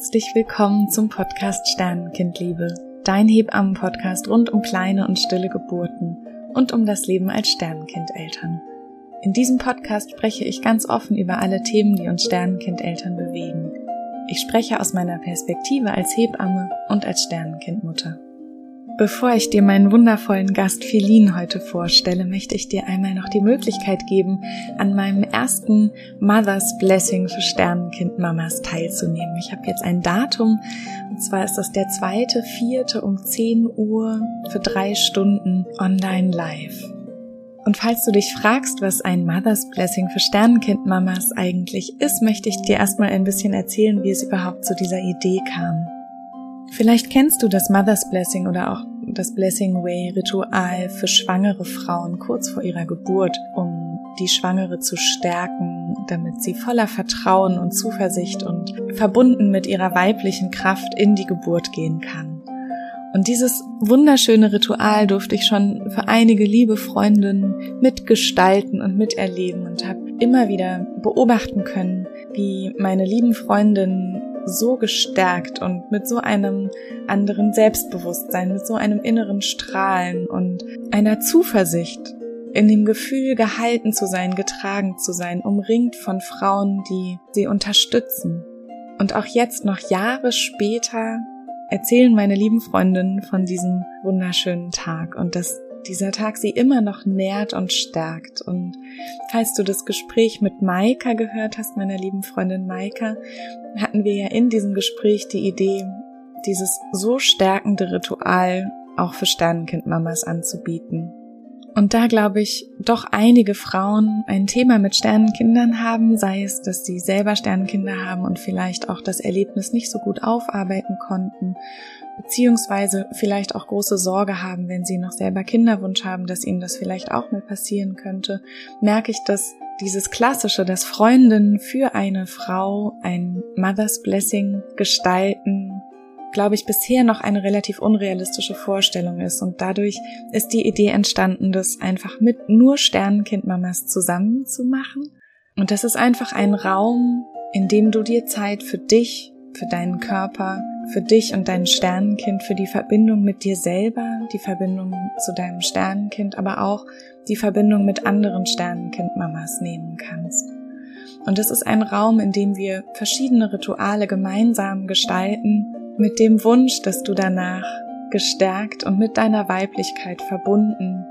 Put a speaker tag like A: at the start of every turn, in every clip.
A: Herzlich willkommen zum Podcast Sternenkindliebe, dein Hebammen-Podcast rund um kleine und stille Geburten und um das Leben als Sternenkindeltern. In diesem Podcast spreche ich ganz offen über alle Themen, die uns Sternenkindeltern bewegen. Ich spreche aus meiner Perspektive als Hebamme und als Sternenkindmutter. Bevor ich dir meinen wundervollen Gast Feline heute vorstelle, möchte ich dir einmal noch die Möglichkeit geben, an meinem ersten Mother's Blessing für Sternenkind-Mamas teilzunehmen. Ich habe jetzt ein Datum, und zwar ist das der zweite, vierte um 10 Uhr für drei Stunden online live. Und falls du dich fragst, was ein Mother's Blessing für Sternenkind-Mamas eigentlich ist, möchte ich dir erstmal ein bisschen erzählen, wie es überhaupt zu dieser Idee kam. Vielleicht kennst du das Mother's Blessing oder auch das Blessing Way Ritual für schwangere Frauen kurz vor ihrer Geburt, um die Schwangere zu stärken, damit sie voller Vertrauen und Zuversicht und verbunden mit ihrer weiblichen Kraft in die Geburt gehen kann. Und dieses wunderschöne Ritual durfte ich schon für einige liebe Freundinnen mitgestalten und miterleben und habe immer wieder beobachten können, wie meine lieben Freundinnen so gestärkt und mit so einem anderen Selbstbewusstsein, mit so einem inneren Strahlen und einer Zuversicht in dem Gefühl, gehalten zu sein, getragen zu sein, umringt von Frauen, die sie unterstützen. Und auch jetzt, noch Jahre später, erzählen meine lieben Freundinnen von diesem wunderschönen Tag und das dieser Tag sie immer noch nährt und stärkt. Und falls du das Gespräch mit Maika gehört hast, meiner lieben Freundin Maika, hatten wir ja in diesem Gespräch die Idee, dieses so stärkende Ritual auch für Sternenkindmamas anzubieten. Und da glaube ich, doch einige Frauen ein Thema mit Sternenkindern haben, sei es, dass sie selber Sternenkinder haben und vielleicht auch das Erlebnis nicht so gut aufarbeiten konnten, beziehungsweise vielleicht auch große Sorge haben, wenn sie noch selber Kinderwunsch haben, dass ihnen das vielleicht auch mal passieren könnte, merke ich, dass dieses klassische, dass Freundinnen für eine Frau ein Mother's Blessing gestalten, glaube ich, bisher noch eine relativ unrealistische Vorstellung ist. Und dadurch ist die Idee entstanden, das einfach mit nur Sternenkindmamas zusammen zu machen. Und das ist einfach ein Raum, in dem du dir Zeit für dich, für deinen Körper, für dich und dein Sternenkind, für die Verbindung mit dir selber, die Verbindung zu deinem Sternenkind, aber auch die Verbindung mit anderen Sternenkindmamas nehmen kannst. Und es ist ein Raum, in dem wir verschiedene Rituale gemeinsam gestalten, mit dem Wunsch, dass du danach gestärkt und mit deiner Weiblichkeit verbunden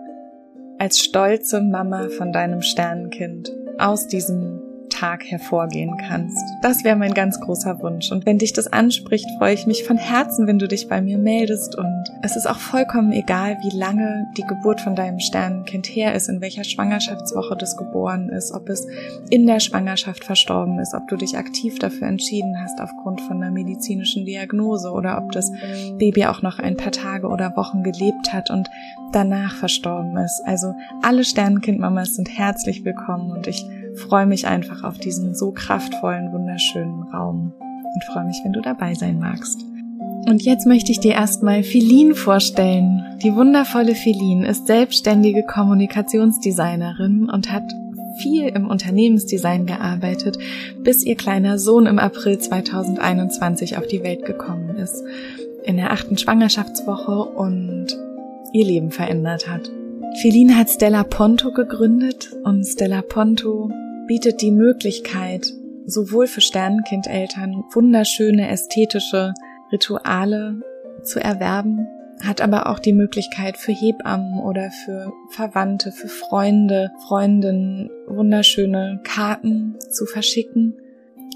A: als stolze Mama von deinem Sternenkind aus diesem Tag hervorgehen kannst. Das wäre mein ganz großer Wunsch. Und wenn dich das anspricht, freue ich mich von Herzen, wenn du dich bei mir meldest. Und es ist auch vollkommen egal, wie lange die Geburt von deinem Sternenkind her ist, in welcher Schwangerschaftswoche das geboren ist, ob es in der Schwangerschaft verstorben ist, ob du dich aktiv dafür entschieden hast aufgrund von einer medizinischen Diagnose oder ob das Baby auch noch ein paar Tage oder Wochen gelebt hat und danach verstorben ist. Also alle Sternenkindmamas sind herzlich willkommen und ich freue mich einfach auf diesen so kraftvollen, wunderschönen Raum und freue mich, wenn du dabei sein magst. Und jetzt möchte ich dir erstmal Feline vorstellen. Die wundervolle Feline ist selbstständige Kommunikationsdesignerin und hat viel im Unternehmensdesign gearbeitet, bis ihr kleiner Sohn im April 2021 auf die Welt gekommen ist, in der achten Schwangerschaftswoche und ihr Leben verändert hat. Feline hat Stella Ponto gegründet und Stella Ponto bietet die Möglichkeit, sowohl für Sternenkindeltern wunderschöne ästhetische Rituale zu erwerben, hat aber auch die Möglichkeit für Hebammen oder für Verwandte, für Freunde, Freundinnen wunderschöne Karten zu verschicken.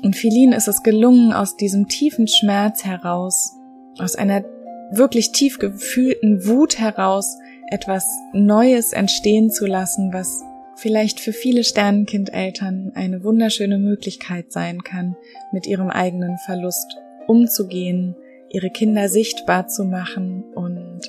A: Und Feline ist es gelungen, aus diesem tiefen Schmerz heraus, aus einer wirklich tief gefühlten Wut heraus, etwas Neues entstehen zu lassen, was vielleicht für viele Sternenkindeltern eine wunderschöne Möglichkeit sein kann, mit ihrem eigenen Verlust umzugehen, ihre Kinder sichtbar zu machen und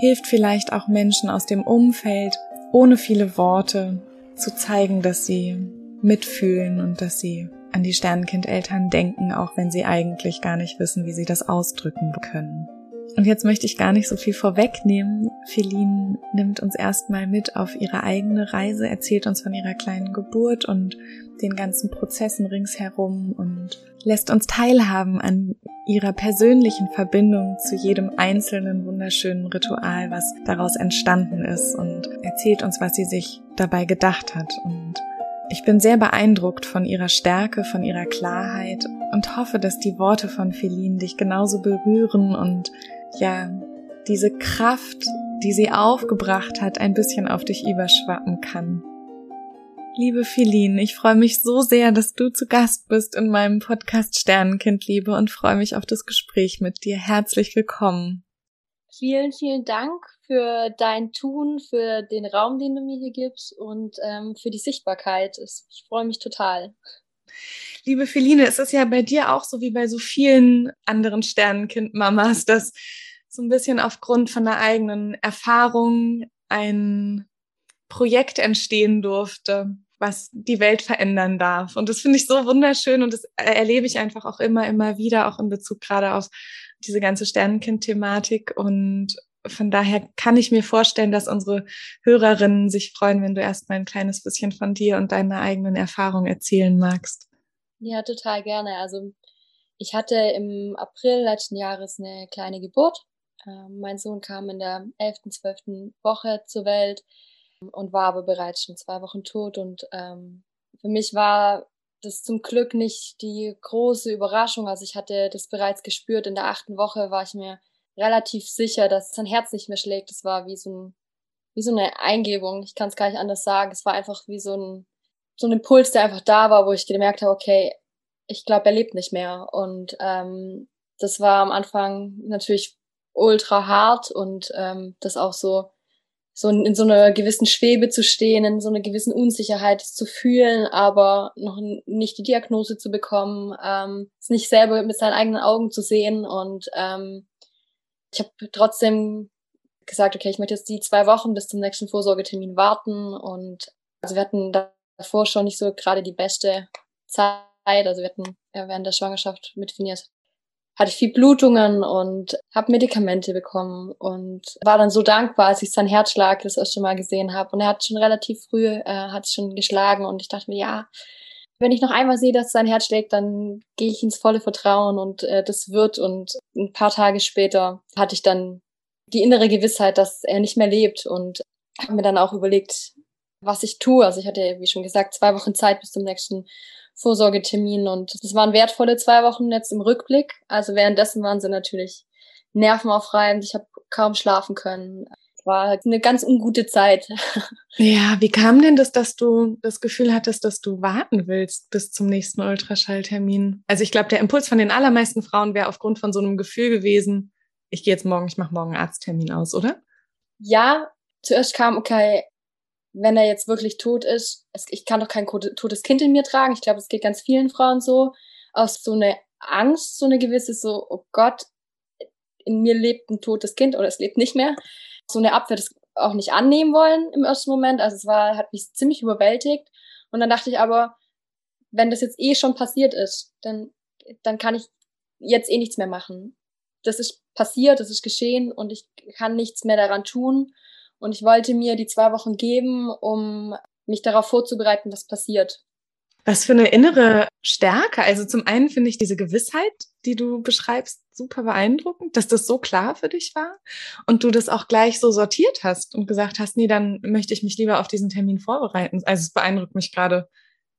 A: hilft vielleicht auch Menschen aus dem Umfeld, ohne viele Worte zu zeigen, dass sie mitfühlen und dass sie an die Sternenkindeltern denken, auch wenn sie eigentlich gar nicht wissen, wie sie das ausdrücken können. Und jetzt möchte ich gar nicht so viel vorwegnehmen. Feline nimmt uns erstmal mit auf ihre eigene Reise, erzählt uns von ihrer kleinen Geburt und den ganzen Prozessen ringsherum und lässt uns teilhaben an ihrer persönlichen Verbindung zu jedem einzelnen wunderschönen Ritual, was daraus entstanden ist und erzählt uns, was sie sich dabei gedacht hat. Und ich bin sehr beeindruckt von ihrer Stärke, von ihrer Klarheit und hoffe, dass die Worte von Feline dich genauso berühren und ja, diese Kraft, die sie aufgebracht hat, ein bisschen auf dich überschwappen kann. Liebe Feline, ich freue mich so sehr, dass du zu Gast bist in meinem Podcast Sternenkindliebe und freue mich auf das Gespräch mit dir. Herzlich willkommen.
B: Vielen, vielen Dank für dein Tun, für den Raum, den du mir hier gibst und ähm, für die Sichtbarkeit. Ich freue mich total.
A: Liebe Feline, es ist ja bei dir auch so wie bei so vielen anderen Sternenkind-Mamas, dass so ein bisschen aufgrund von der eigenen Erfahrung ein Projekt entstehen durfte, was die Welt verändern darf. Und das finde ich so wunderschön und das erlebe ich einfach auch immer, immer wieder, auch in Bezug gerade auf diese ganze Sternenkind-Thematik. Und von daher kann ich mir vorstellen, dass unsere Hörerinnen sich freuen, wenn du erstmal ein kleines bisschen von dir und deiner eigenen Erfahrung erzählen magst.
B: Ja, total gerne. Also ich hatte im April letzten Jahres eine kleine Geburt ähm, mein Sohn kam in der 11., 12. Woche zur Welt und war aber bereits schon zwei Wochen tot. Und ähm, für mich war das zum Glück nicht die große Überraschung. Also ich hatte das bereits gespürt. In der achten Woche war ich mir relativ sicher, dass sein Herz nicht mehr schlägt. Es war wie so, ein, wie so eine Eingebung. Ich kann es gar nicht anders sagen. Es war einfach wie so ein, so ein Impuls, der einfach da war, wo ich gemerkt habe, okay, ich glaube, er lebt nicht mehr. Und ähm, das war am Anfang natürlich ultra hart und ähm, das auch so so in, so einer gewissen Schwebe zu stehen, in so einer gewissen Unsicherheit zu fühlen, aber noch nicht die Diagnose zu bekommen, ähm, es nicht selber mit seinen eigenen Augen zu sehen und ähm, ich habe trotzdem gesagt, okay, ich möchte jetzt die zwei Wochen bis zum nächsten Vorsorgetermin warten und also wir hatten davor schon nicht so gerade die beste Zeit, also wir hatten während der Schwangerschaft mit Phineas hatte ich viel Blutungen und habe Medikamente bekommen und war dann so dankbar, als ich seinen Herzschlag das erste Mal gesehen habe. Und er hat schon relativ früh, äh, hat schon geschlagen und ich dachte mir, ja, wenn ich noch einmal sehe, dass sein Herz schlägt, dann gehe ich ins volle Vertrauen und äh, das wird. Und ein paar Tage später hatte ich dann die innere Gewissheit, dass er nicht mehr lebt und habe mir dann auch überlegt, was ich tue. Also ich hatte, wie schon gesagt, zwei Wochen Zeit bis zum nächsten Vorsorgetermin und das waren wertvolle zwei Wochen jetzt im Rückblick. Also währenddessen waren sie natürlich nervenaufreibend. Ich habe kaum schlafen können. War eine ganz ungute Zeit.
A: Ja, wie kam denn das, dass du das Gefühl hattest, dass du warten willst bis zum nächsten Ultraschalltermin? Also ich glaube, der Impuls von den allermeisten Frauen wäre aufgrund von so einem Gefühl gewesen, ich gehe jetzt morgen, ich mache morgen einen Arzttermin aus, oder?
B: Ja, zuerst kam, okay, wenn er jetzt wirklich tot ist, es, ich kann doch kein totes Kind in mir tragen. Ich glaube, es geht ganz vielen Frauen so. Aus so eine Angst, so eine gewisse, so, oh Gott, in mir lebt ein totes Kind oder es lebt nicht mehr. So eine Abwehr, das auch nicht annehmen wollen im ersten Moment. Also es war, hat mich ziemlich überwältigt. Und dann dachte ich aber, wenn das jetzt eh schon passiert ist, dann, dann kann ich jetzt eh nichts mehr machen. Das ist passiert, das ist geschehen und ich kann nichts mehr daran tun. Und ich wollte mir die zwei Wochen geben, um mich darauf vorzubereiten, was passiert.
A: Was für eine innere Stärke. Also zum einen finde ich diese Gewissheit, die du beschreibst, super beeindruckend, dass das so klar für dich war und du das auch gleich so sortiert hast und gesagt hast, nee, dann möchte ich mich lieber auf diesen Termin vorbereiten. Also es beeindruckt mich gerade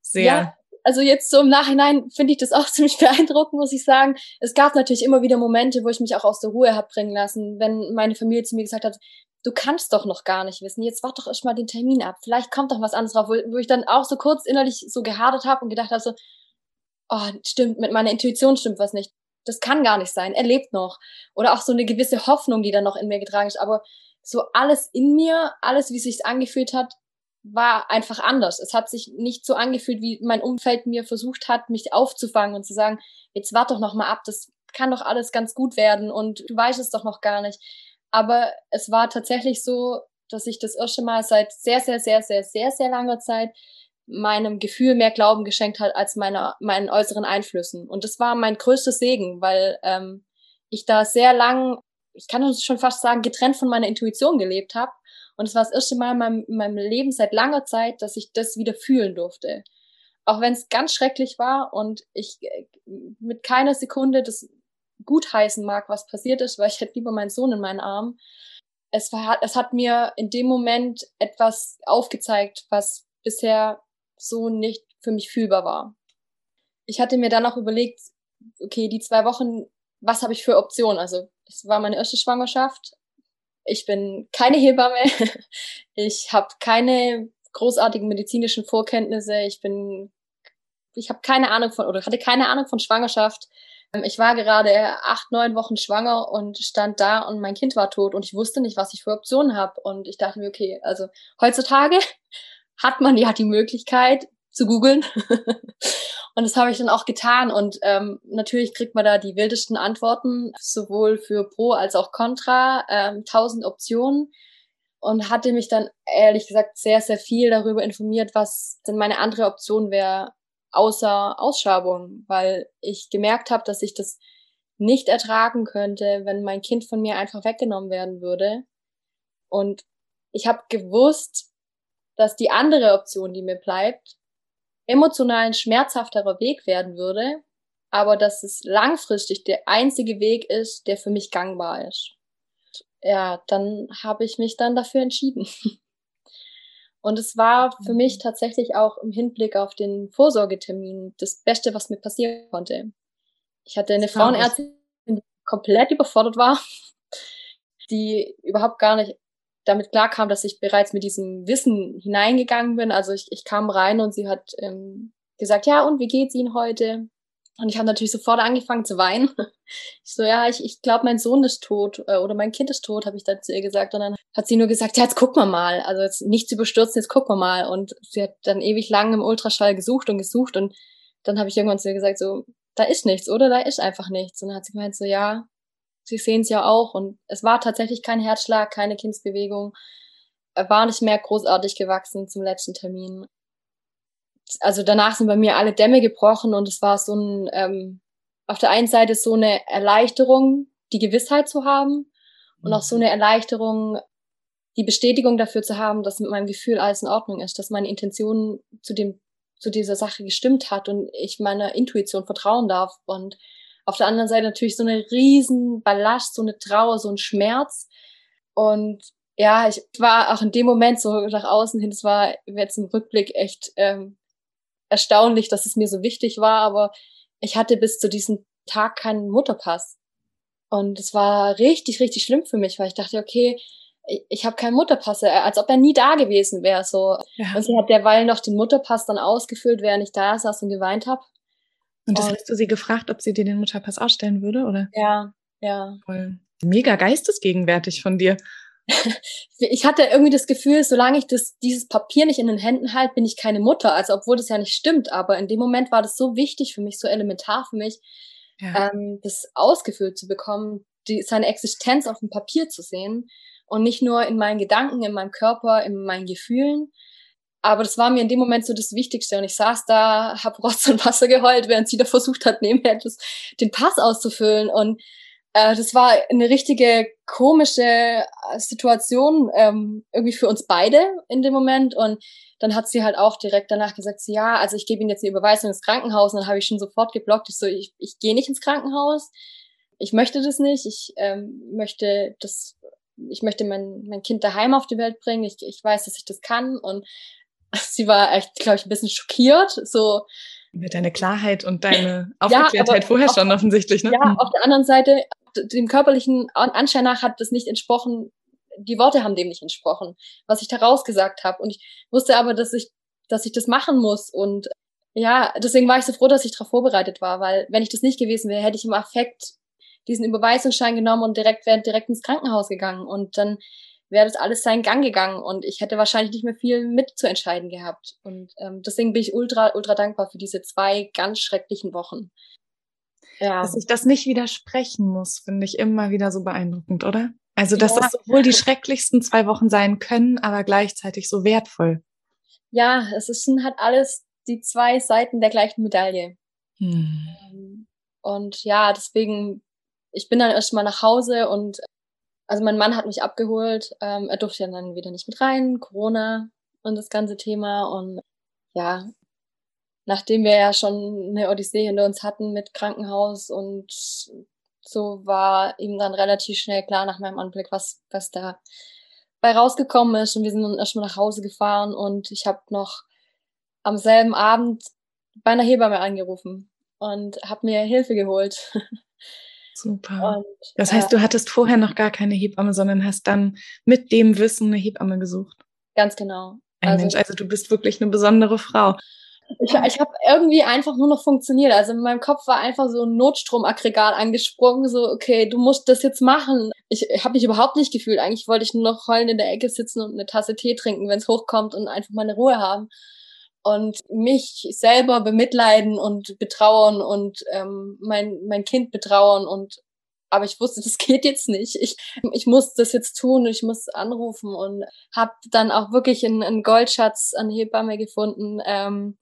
A: sehr. Ja,
B: also jetzt so im Nachhinein finde ich das auch ziemlich beeindruckend, muss ich sagen. Es gab natürlich immer wieder Momente, wo ich mich auch aus der Ruhe habe bringen lassen, wenn meine Familie zu mir gesagt hat, du kannst doch noch gar nicht wissen, jetzt warte doch erst mal den Termin ab, vielleicht kommt doch was anderes drauf, wo, wo ich dann auch so kurz innerlich so gehadet habe und gedacht habe so, oh, stimmt, mit meiner Intuition stimmt was nicht. Das kann gar nicht sein, er lebt noch. Oder auch so eine gewisse Hoffnung, die dann noch in mir getragen ist, aber so alles in mir, alles, wie es sich angefühlt hat, war einfach anders. Es hat sich nicht so angefühlt, wie mein Umfeld mir versucht hat, mich aufzufangen und zu sagen, jetzt warte doch noch mal ab, das kann doch alles ganz gut werden und du weißt es doch noch gar nicht. Aber es war tatsächlich so, dass ich das erste Mal seit sehr, sehr, sehr, sehr, sehr, sehr langer Zeit meinem Gefühl mehr Glauben geschenkt hat als meiner, meinen äußeren Einflüssen. Und das war mein größter Segen, weil ähm, ich da sehr lang ich kann schon fast sagen, getrennt von meiner Intuition gelebt habe. Und es war das erste Mal in meinem, in meinem Leben seit langer Zeit, dass ich das wieder fühlen durfte. Auch wenn es ganz schrecklich war und ich äh, mit keiner Sekunde das gutheißen mag, was passiert ist, weil ich hätte lieber meinen Sohn in meinen Armen. Es, war, es hat mir in dem Moment etwas aufgezeigt, was bisher so nicht für mich fühlbar war. Ich hatte mir dann auch überlegt, okay, die zwei Wochen, was habe ich für Optionen? Also es war meine erste Schwangerschaft. Ich bin keine Hebamme. Ich habe keine großartigen medizinischen Vorkenntnisse. Ich bin, ich habe keine Ahnung von oder hatte keine Ahnung von Schwangerschaft. Ich war gerade acht, neun Wochen schwanger und stand da und mein Kind war tot und ich wusste nicht, was ich für Optionen habe. Und ich dachte mir, okay, also heutzutage hat man ja die Möglichkeit zu googeln. und das habe ich dann auch getan. Und ähm, natürlich kriegt man da die wildesten Antworten, sowohl für Pro als auch Contra, ähm, tausend Optionen. Und hatte mich dann ehrlich gesagt sehr, sehr viel darüber informiert, was denn meine andere Option wäre, außer Ausschabung, weil ich gemerkt habe, dass ich das nicht ertragen könnte, wenn mein Kind von mir einfach weggenommen werden würde. Und ich habe gewusst, dass die andere Option, die mir bleibt, emotional ein schmerzhafterer Weg werden würde, aber dass es langfristig der einzige Weg ist, der für mich gangbar ist. Ja, dann habe ich mich dann dafür entschieden. Und es war für mich mhm. tatsächlich auch im Hinblick auf den Vorsorgetermin das Beste, was mir passieren konnte. Ich hatte eine Frauenärztin, die komplett überfordert war, die überhaupt gar nicht damit klarkam, dass ich bereits mit diesem Wissen hineingegangen bin. Also ich, ich kam rein und sie hat ähm, gesagt, ja, und wie geht's Ihnen heute? Und ich habe natürlich sofort angefangen zu weinen. Ich so, ja, ich, ich glaube, mein Sohn ist tot äh, oder mein Kind ist tot, habe ich dann zu ihr gesagt. Und dann hat sie nur gesagt, ja, jetzt gucken wir mal. Also jetzt nicht zu überstürzen, jetzt gucken wir mal. Und sie hat dann ewig lang im Ultraschall gesucht und gesucht. Und dann habe ich irgendwann zu ihr gesagt, so, da ist nichts, oder? Da ist einfach nichts. Und dann hat sie gemeint, so, ja, Sie sehen es ja auch. Und es war tatsächlich kein Herzschlag, keine Kindsbewegung. War nicht mehr großartig gewachsen zum letzten Termin also danach sind bei mir alle Dämme gebrochen und es war so ein, ähm, auf der einen Seite so eine Erleichterung, die Gewissheit zu haben und mhm. auch so eine Erleichterung, die Bestätigung dafür zu haben, dass mit meinem Gefühl alles in Ordnung ist, dass meine Intention zu dem, zu dieser Sache gestimmt hat und ich meiner Intuition vertrauen darf und auf der anderen Seite natürlich so eine riesen Ballast, so eine Trauer, so ein Schmerz und ja, ich war auch in dem Moment so nach außen hin, es war jetzt im Rückblick echt ähm, erstaunlich, dass es mir so wichtig war, aber ich hatte bis zu diesem Tag keinen Mutterpass. Und es war richtig, richtig schlimm für mich, weil ich dachte, okay, ich, habe keinen Mutterpass, äh, als ob er nie da gewesen wäre. So. Ja. Und sie hat derweil noch den Mutterpass dann ausgefüllt, während ich da saß und geweint habe.
A: Und das und, hast du sie gefragt, ob sie dir den Mutterpass ausstellen würde, oder?
B: Ja, ja.
A: Voll. Mega geistesgegenwärtig von dir.
B: Ich hatte irgendwie das Gefühl, solange ich das, dieses Papier nicht in den Händen halte, bin ich keine Mutter. Also obwohl das ja nicht stimmt, aber in dem Moment war das so wichtig für mich, so elementar für mich, ja. ähm, das ausgefüllt zu bekommen, die, seine Existenz auf dem Papier zu sehen und nicht nur in meinen Gedanken, in meinem Körper, in meinen Gefühlen. Aber das war mir in dem Moment so das Wichtigste. Und ich saß da, hab Rotz und Wasser geheult, während sie da versucht hat, nebenher das, den Pass auszufüllen. Und äh, das war eine richtige komische äh, Situation ähm, irgendwie für uns beide in dem Moment. Und dann hat sie halt auch direkt danach gesagt, so, ja, also ich gebe Ihnen jetzt eine Überweisung ins Krankenhaus. Und dann habe ich schon sofort geblockt. Ich so, ich, ich gehe nicht ins Krankenhaus, ich möchte das nicht, ich ähm, möchte das, ich möchte mein, mein Kind daheim auf die Welt bringen, ich, ich weiß, dass ich das kann. Und sie war echt, glaube ich, ein bisschen schockiert, so.
A: Mit deiner Klarheit und deine Aufgeklärtheit ja, vorher schon offensichtlich, ne?
B: Ja, hm. auf der anderen Seite dem körperlichen Anschein nach hat das nicht entsprochen, die Worte haben dem nicht entsprochen, was ich da rausgesagt habe. Und ich wusste aber, dass ich, dass ich das machen muss. Und ja, deswegen war ich so froh, dass ich darauf vorbereitet war, weil wenn ich das nicht gewesen wäre, hätte ich im Affekt diesen Überweisungsschein genommen und direkt wäre direkt ins Krankenhaus gegangen. Und dann wäre das alles seinen Gang gegangen und ich hätte wahrscheinlich nicht mehr viel mitzuentscheiden gehabt. Und ähm, deswegen bin ich ultra, ultra dankbar für diese zwei ganz schrecklichen Wochen.
A: Ja. Dass ich das nicht widersprechen muss, finde ich immer wieder so beeindruckend, oder? Also, dass ja. das sowohl die schrecklichsten zwei Wochen sein können, aber gleichzeitig so wertvoll.
B: Ja, es ist, halt alles die zwei Seiten der gleichen Medaille. Hm. Und ja, deswegen, ich bin dann erstmal nach Hause und also mein Mann hat mich abgeholt. Ähm, er durfte ja dann wieder nicht mit rein, Corona und das ganze Thema. Und ja, nachdem wir ja schon eine Odyssee hinter uns hatten mit Krankenhaus und so war ihm dann relativ schnell klar nach meinem Anblick, was, was da bei rausgekommen ist. Und wir sind dann erstmal nach Hause gefahren und ich habe noch am selben Abend bei einer Hebamme angerufen und habe mir Hilfe geholt.
A: Super. Und, das heißt, äh, du hattest vorher noch gar keine Hebamme, sondern hast dann mit dem Wissen eine Hebamme gesucht.
B: Ganz genau.
A: Ein also, Mensch, also du bist wirklich eine besondere Frau.
B: Ich, ich habe irgendwie einfach nur noch funktioniert. Also in meinem Kopf war einfach so ein Notstromaggregat angesprungen, so, okay, du musst das jetzt machen. Ich habe mich überhaupt nicht gefühlt. Eigentlich wollte ich nur noch heulend in der Ecke sitzen und eine Tasse Tee trinken, wenn es hochkommt und einfach meine Ruhe haben. Und mich selber bemitleiden und betrauern und ähm, mein, mein Kind betrauern und aber ich wusste, das geht jetzt nicht. Ich, ich muss das jetzt tun, ich muss anrufen und habe dann auch wirklich einen, einen Goldschatz an Hebamme gefunden, ähm,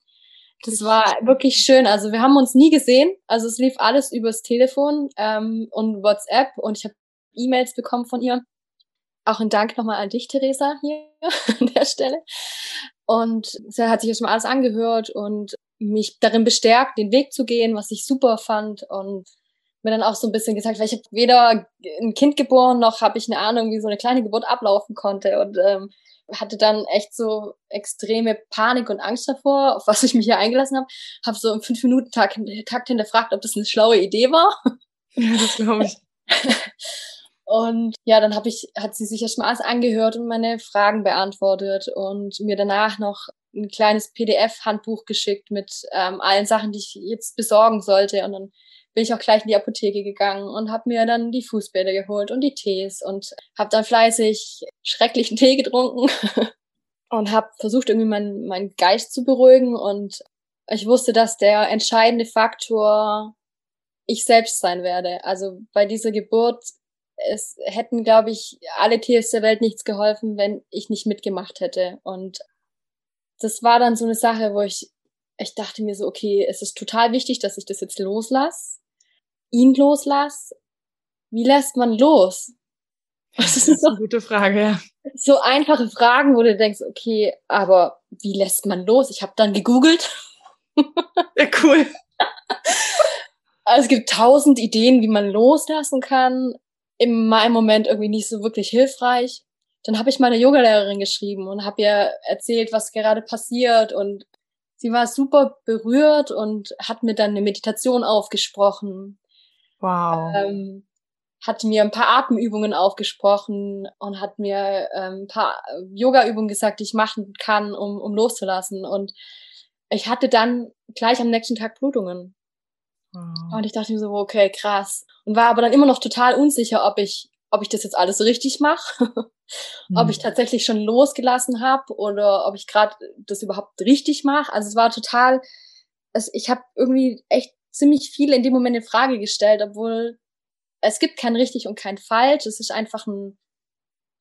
B: das war wirklich schön. Also wir haben uns nie gesehen. Also es lief alles übers Telefon ähm, und WhatsApp und ich habe E-Mails bekommen von ihr. Auch ein Dank nochmal an dich, Theresa, hier an der Stelle. Und sie hat sich erstmal alles angehört und mich darin bestärkt, den Weg zu gehen, was ich super fand. Und mir dann auch so ein bisschen gesagt, weil ich habe weder ein Kind geboren, noch habe ich eine Ahnung, wie so eine kleine Geburt ablaufen konnte. Und ähm, hatte dann echt so extreme Panik und Angst davor, auf was ich mich hier eingelassen habe. Habe so im fünf Minuten Takt, Takt hinterfragt, ob das eine schlaue Idee war.
A: Ja, das glaube ich.
B: und ja, dann habe ich, hat sie sich erstmal alles angehört und meine Fragen beantwortet und mir danach noch ein kleines PDF-Handbuch geschickt mit ähm, allen Sachen, die ich jetzt besorgen sollte. Und dann bin ich auch gleich in die Apotheke gegangen und habe mir dann die Fußbäder geholt und die Tees und habe dann fleißig schrecklichen Tee getrunken und habe versucht irgendwie meinen mein Geist zu beruhigen und ich wusste, dass der entscheidende Faktor ich selbst sein werde. Also bei dieser Geburt es hätten, glaube ich, alle Tees der Welt nichts geholfen, wenn ich nicht mitgemacht hätte. Und das war dann so eine Sache, wo ich, ich dachte mir so, okay, es ist total wichtig, dass ich das jetzt loslasse ihn loslass, wie lässt man los?
A: Das ist, das ist eine gute Frage, ja.
B: So einfache Fragen, wo du denkst, okay, aber wie lässt man los? Ich habe dann gegoogelt.
A: Ja, cool.
B: Also es gibt tausend Ideen, wie man loslassen kann. In meinem Moment irgendwie nicht so wirklich hilfreich. Dann habe ich meine Yogalehrerin geschrieben und habe ihr erzählt, was gerade passiert und sie war super berührt und hat mir dann eine Meditation aufgesprochen
A: Wow.
B: Ähm, hat mir ein paar Atemübungen aufgesprochen und hat mir ähm, ein paar Yoga-Übungen gesagt, die ich machen kann, um, um loszulassen. Und ich hatte dann gleich am nächsten Tag Blutungen. Wow. Und ich dachte mir so, okay, krass. Und war aber dann immer noch total unsicher, ob ich, ob ich das jetzt alles richtig mache, mhm. ob ich hm. tatsächlich schon losgelassen habe oder ob ich gerade das überhaupt richtig mache. Also es war total, es, ich habe irgendwie echt ziemlich viel in dem Moment in Frage gestellt, obwohl es gibt kein richtig und kein falsch. Es ist einfach ein,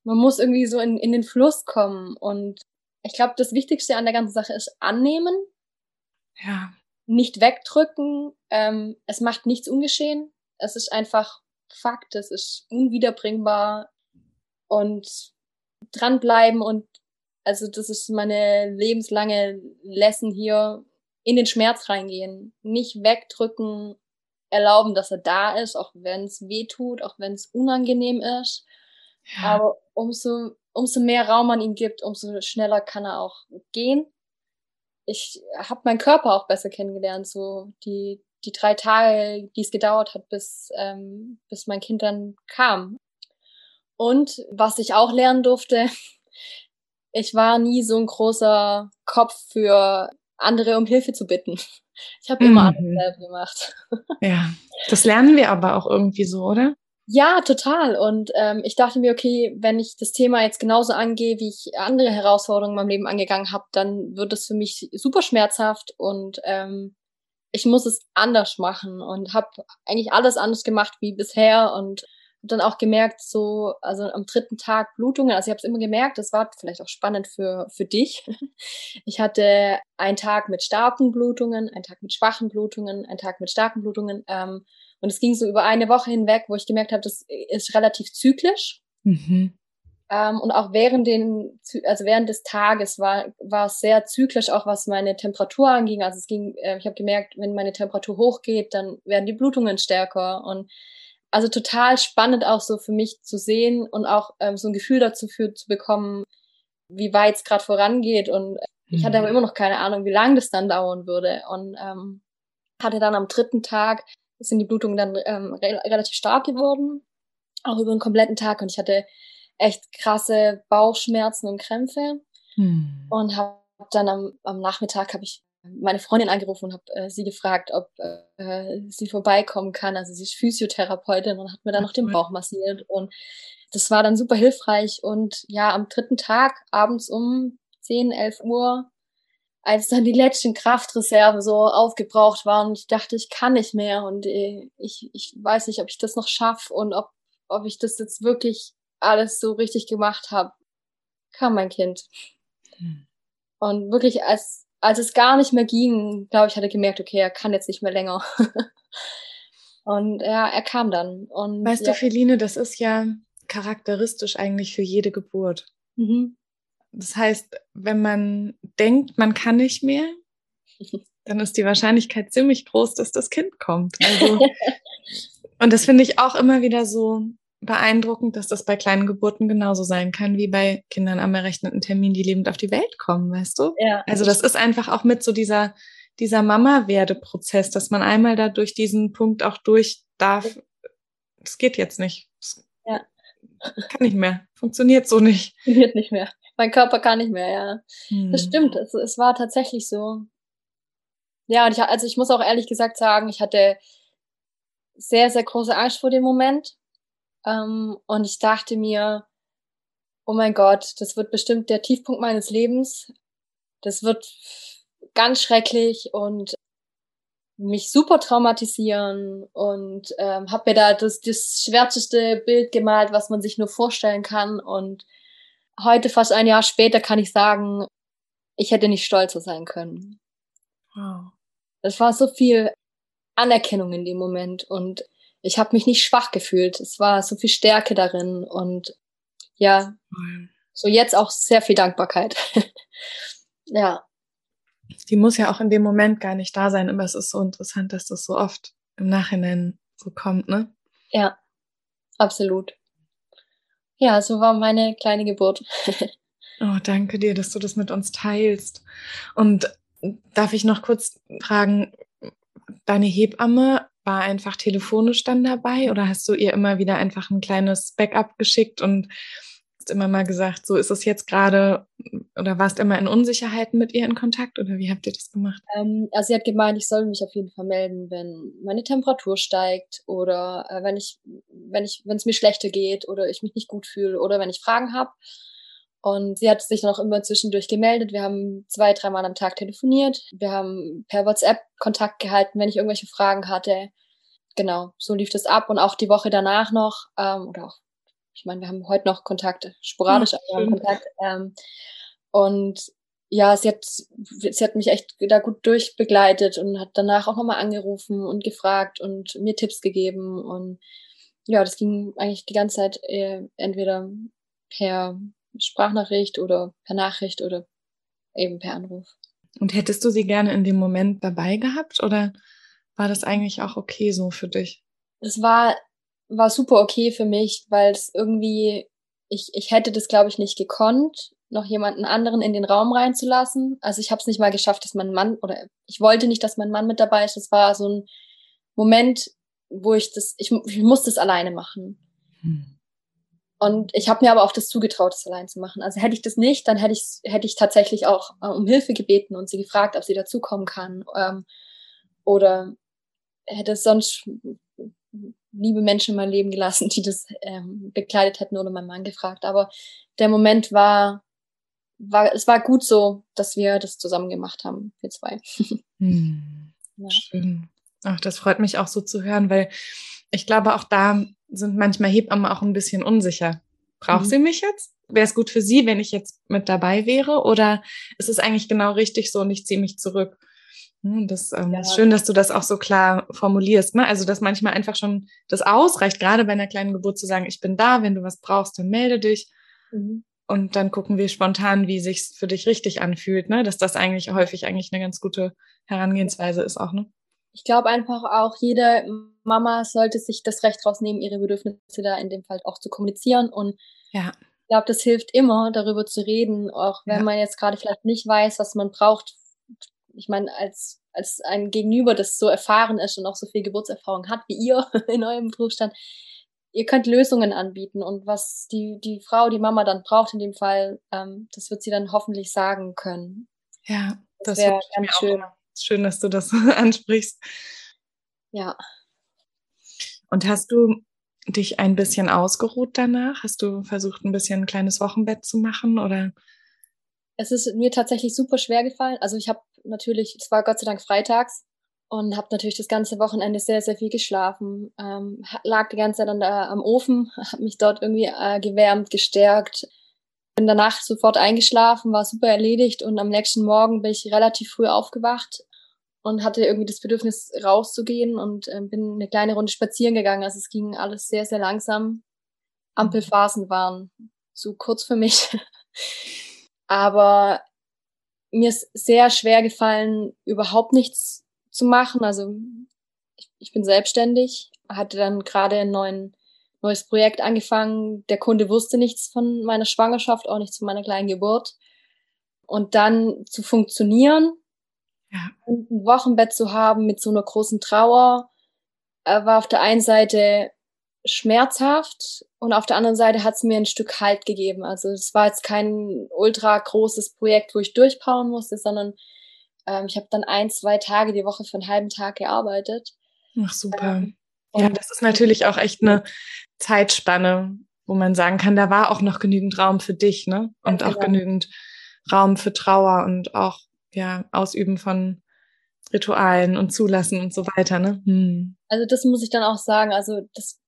B: man muss irgendwie so in, in den Fluss kommen. Und ich glaube, das Wichtigste an der ganzen Sache ist annehmen.
A: Ja.
B: Nicht wegdrücken. Ähm, es macht nichts ungeschehen. Es ist einfach Fakt. Es ist unwiederbringbar. Und dranbleiben und also das ist meine lebenslange Lesson hier in den Schmerz reingehen, nicht wegdrücken, erlauben, dass er da ist, auch wenn es weh tut, auch wenn es unangenehm ist. Ja. Aber umso, umso mehr Raum man ihm gibt, umso schneller kann er auch gehen. Ich habe meinen Körper auch besser kennengelernt, so die, die drei Tage, die es gedauert hat, bis, ähm, bis mein Kind dann kam. Und was ich auch lernen durfte, ich war nie so ein großer Kopf für andere um Hilfe zu bitten. Ich habe immer mhm. alles selber gemacht.
A: Ja, das lernen wir aber auch irgendwie so, oder?
B: Ja, total. Und ähm, ich dachte mir, okay, wenn ich das Thema jetzt genauso angehe, wie ich andere Herausforderungen in meinem Leben angegangen habe, dann wird es für mich super schmerzhaft und ähm, ich muss es anders machen und habe eigentlich alles anders gemacht wie bisher und dann auch gemerkt, so, also am dritten Tag Blutungen, also ich habe es immer gemerkt, das war vielleicht auch spannend für, für dich. Ich hatte einen Tag mit starken Blutungen, einen Tag mit schwachen Blutungen, einen Tag mit starken Blutungen. Ähm, und es ging so über eine Woche hinweg, wo ich gemerkt habe, das ist relativ zyklisch. Mhm. Ähm, und auch während den, also während des Tages war, war es sehr zyklisch, auch was meine Temperatur anging. Also es ging, äh, ich habe gemerkt, wenn meine Temperatur hochgeht, dann werden die Blutungen stärker. Und also total spannend auch so für mich zu sehen und auch ähm, so ein Gefühl dazu für, zu bekommen, wie weit es gerade vorangeht. Und ich hatte aber mhm. immer noch keine Ahnung, wie lange das dann dauern würde. Und ähm, hatte dann am dritten Tag, sind die Blutungen dann ähm, re relativ stark geworden, auch über den kompletten Tag. Und ich hatte echt krasse Bauchschmerzen und Krämpfe. Hm. Und habe dann am, am Nachmittag habe ich meine Freundin angerufen und habe äh, sie gefragt, ob äh, sie vorbeikommen kann. Also sie ist Physiotherapeutin und hat mir dann noch den Bauch massiert. Und das war dann super hilfreich. Und ja, am dritten Tag, abends um 10, 11 Uhr, als dann die letzten Kraftreserven so aufgebraucht waren, ich dachte, ich kann nicht mehr und äh, ich, ich weiß nicht, ob ich das noch schaffe und ob, ob ich das jetzt wirklich alles so richtig gemacht habe, kam mein Kind. Hm. Und wirklich, als, als es gar nicht mehr ging, glaube ich, hatte gemerkt, okay, er kann jetzt nicht mehr länger. und ja, er kam dann. Und,
A: weißt
B: ja.
A: du, Feline, das ist ja charakteristisch eigentlich für jede Geburt. Mhm. Das heißt, wenn man denkt, man kann nicht mehr, dann ist die Wahrscheinlichkeit ziemlich groß, dass das Kind kommt. Also, und das finde ich auch immer wieder so beeindruckend, dass das bei kleinen Geburten genauso sein kann wie bei Kindern am errechneten Termin, die lebend auf die Welt kommen, weißt du? Ja. Also das ist einfach auch mit so dieser, dieser Mama-Werde-Prozess, dass man einmal da durch diesen Punkt auch durch darf. Das geht jetzt nicht. Das ja. Kann nicht mehr. Funktioniert so nicht.
B: Funktioniert nicht mehr. Mein Körper kann nicht mehr, ja. Hm. Das stimmt. Es, es war tatsächlich so. Ja, und ich, also ich muss auch ehrlich gesagt sagen, ich hatte sehr, sehr große Angst vor dem Moment ähm, und ich dachte mir, oh mein Gott, das wird bestimmt der Tiefpunkt meines Lebens. Das wird ganz schrecklich und mich super traumatisieren und ähm, habe mir da das, das schwärzeste Bild gemalt, was man sich nur vorstellen kann. Und heute, fast ein Jahr später, kann ich sagen, ich hätte nicht stolzer sein können. Wow. Das war so viel Anerkennung in dem Moment und ich habe mich nicht schwach gefühlt. Es war so viel Stärke darin und ja, so jetzt auch sehr viel Dankbarkeit. ja.
A: Die muss ja auch in dem Moment gar nicht da sein, aber es ist so interessant, dass das so oft im Nachhinein so kommt, ne?
B: Ja, absolut. Ja, so war meine kleine Geburt.
A: oh, danke dir, dass du das mit uns teilst. Und darf ich noch kurz fragen, deine Hebamme war einfach telefonisch dann dabei oder hast du ihr immer wieder einfach ein kleines Backup geschickt und hast immer mal gesagt, so ist es jetzt gerade oder warst immer in Unsicherheiten mit ihr in Kontakt oder wie habt ihr das gemacht?
B: Ähm, also sie hat gemeint, ich soll mich auf jeden Fall melden, wenn meine Temperatur steigt oder äh, wenn ich, wenn ich, wenn es mir schlechter geht oder ich mich nicht gut fühle oder wenn ich Fragen habe. Und sie hat sich noch immer zwischendurch gemeldet. Wir haben zwei, dreimal am Tag telefoniert. Wir haben per WhatsApp Kontakt gehalten, wenn ich irgendwelche Fragen hatte. Genau, so lief das ab. Und auch die Woche danach noch, ähm, oder auch, ich meine, wir haben heute noch Kontakt, sporadisch, aber wir haben Kontakt. Ähm, und ja, sie hat, sie hat mich echt da gut durchbegleitet und hat danach auch nochmal angerufen und gefragt und mir Tipps gegeben. Und ja, das ging eigentlich die ganze Zeit äh, entweder per Sprachnachricht oder per Nachricht oder eben per Anruf.
A: Und hättest du sie gerne in dem Moment dabei gehabt oder war das eigentlich auch okay so für dich?
B: Das war, war super okay für mich, weil es irgendwie, ich, ich hätte das, glaube ich, nicht gekonnt, noch jemanden anderen in den Raum reinzulassen. Also ich habe es nicht mal geschafft, dass mein Mann, oder ich wollte nicht, dass mein Mann mit dabei ist. Das war so ein Moment, wo ich das, ich, ich musste es alleine machen. Hm. Und ich habe mir aber auch das zugetraut, das allein zu machen. Also hätte ich das nicht, dann hätte ich, hätte ich tatsächlich auch äh, um Hilfe gebeten und sie gefragt, ob sie dazukommen kann. Ähm, oder hätte es sonst liebe Menschen in mein Leben gelassen, die das ähm, bekleidet hätten oder mein Mann gefragt. Aber der Moment war, war, es war gut so, dass wir das zusammen gemacht haben, wir zwei.
A: Hm, ja. Schön. Ach, das freut mich auch so zu hören, weil ich glaube, auch da sind manchmal Hebammen auch ein bisschen unsicher. Braucht mhm. sie mich jetzt? Wäre es gut für sie, wenn ich jetzt mit dabei wäre? Oder ist es eigentlich genau richtig so und ich ziehe mich zurück? Hm, das ähm, ja. ist schön, dass du das auch so klar formulierst. Ne? Also, dass manchmal einfach schon das ausreicht, gerade bei einer kleinen Geburt zu sagen, ich bin da, wenn du was brauchst, dann melde dich. Mhm. Und dann gucken wir spontan, wie sich's für dich richtig anfühlt, ne? Dass das eigentlich häufig eigentlich eine ganz gute Herangehensweise ist auch, ne?
B: Ich glaube einfach auch, jede Mama sollte sich das Recht rausnehmen, ihre Bedürfnisse da in dem Fall auch zu kommunizieren. Und ja. ich glaube, das hilft immer, darüber zu reden, auch wenn ja. man jetzt gerade vielleicht nicht weiß, was man braucht. Ich meine, als, als ein Gegenüber, das so erfahren ist und auch so viel Geburtserfahrung hat wie ihr in eurem Berufsstand, ihr könnt Lösungen anbieten und was die, die Frau, die Mama dann braucht in dem Fall, ähm, das wird sie dann hoffentlich sagen können.
A: Ja, das, das wäre ganz schön. Auch schön, dass du das ansprichst.
B: Ja.
A: Und hast du dich ein bisschen ausgeruht danach? Hast du versucht, ein bisschen ein kleines Wochenbett zu machen oder?
B: Es ist mir tatsächlich super schwer gefallen. Also ich habe natürlich, es war Gott sei Dank freitags, und habe natürlich das ganze Wochenende sehr, sehr viel geschlafen. Ähm, lag die ganze Zeit dann da am Ofen, habe mich dort irgendwie äh, gewärmt, gestärkt. Bin danach sofort eingeschlafen, war super erledigt und am nächsten Morgen bin ich relativ früh aufgewacht und hatte irgendwie das Bedürfnis rauszugehen und äh, bin eine kleine Runde spazieren gegangen. Also es ging alles sehr, sehr langsam. Ampelphasen waren zu kurz für mich. Aber mir ist sehr schwer gefallen, überhaupt nichts zu machen. Also ich, ich bin selbstständig, hatte dann gerade ein neuen, neues Projekt angefangen. Der Kunde wusste nichts von meiner Schwangerschaft, auch nichts von meiner kleinen Geburt. Und dann zu funktionieren ja. ein Wochenbett zu haben mit so einer großen Trauer, äh, war auf der einen Seite schmerzhaft und auf der anderen Seite hat es mir ein Stück Halt gegeben. Also es war jetzt kein ultra großes Projekt, wo ich durchpowern musste, sondern ähm, ich habe dann ein, zwei Tage die Woche für einen halben Tag gearbeitet.
A: Ach super. Ähm, ja, das ist natürlich auch echt eine Zeitspanne, wo man sagen kann, da war auch noch genügend Raum für dich, ne? Und auch genau. genügend Raum für Trauer und auch ja Ausüben von Ritualen und Zulassen und so weiter, ne? Hm.
B: Also das muss ich dann auch sagen. Also das,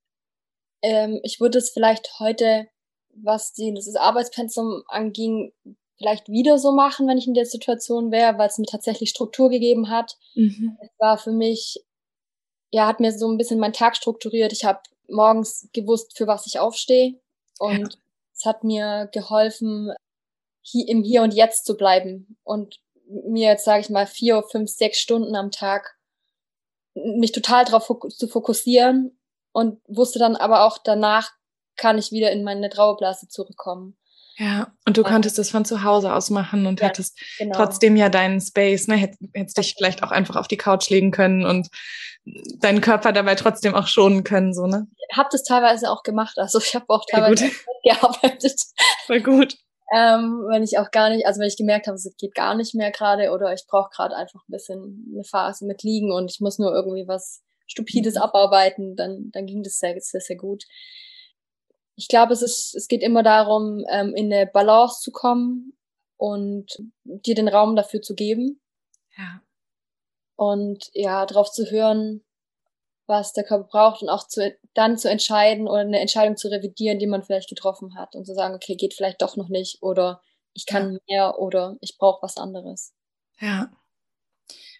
B: ähm, ich würde es vielleicht heute, was die, das Arbeitspensum anging, vielleicht wieder so machen, wenn ich in der Situation wäre, weil es mir tatsächlich Struktur gegeben hat. Mhm. Es war für mich, ja, hat mir so ein bisschen meinen Tag strukturiert. Ich habe morgens gewusst, für was ich aufstehe. Und ja. es hat mir geholfen, hier, im Hier und Jetzt zu bleiben und mir jetzt, sage ich mal, vier, fünf, sechs Stunden am Tag mich total darauf zu fokussieren und wusste dann aber auch danach kann ich wieder in meine Trauerblase zurückkommen.
A: Ja, und du ja. konntest es von zu Hause aus machen und ja, hattest genau. trotzdem ja deinen Space, ne? Hätt, hättest dich vielleicht auch einfach auf die Couch legen können und deinen Körper dabei trotzdem auch schonen können, so, ne?
B: Ich habe das teilweise auch gemacht, also ich habe auch teilweise gearbeitet.
A: Voll gut.
B: Ähm, wenn ich auch gar nicht, also wenn ich gemerkt habe, es geht gar nicht mehr gerade oder ich brauche gerade einfach ein bisschen eine Phase mit liegen und ich muss nur irgendwie was Stupides mhm. abarbeiten, dann, dann ging das sehr, sehr, sehr gut ich glaube, es ist, es geht immer darum, ähm, in eine Balance zu kommen und dir den Raum dafür zu geben.
A: Ja.
B: Und ja, darauf zu hören, was der Körper braucht und auch zu, dann zu entscheiden oder eine Entscheidung zu revidieren, die man vielleicht getroffen hat und zu sagen, okay, geht vielleicht doch noch nicht oder ich kann mehr oder ich brauche was anderes.
A: Ja.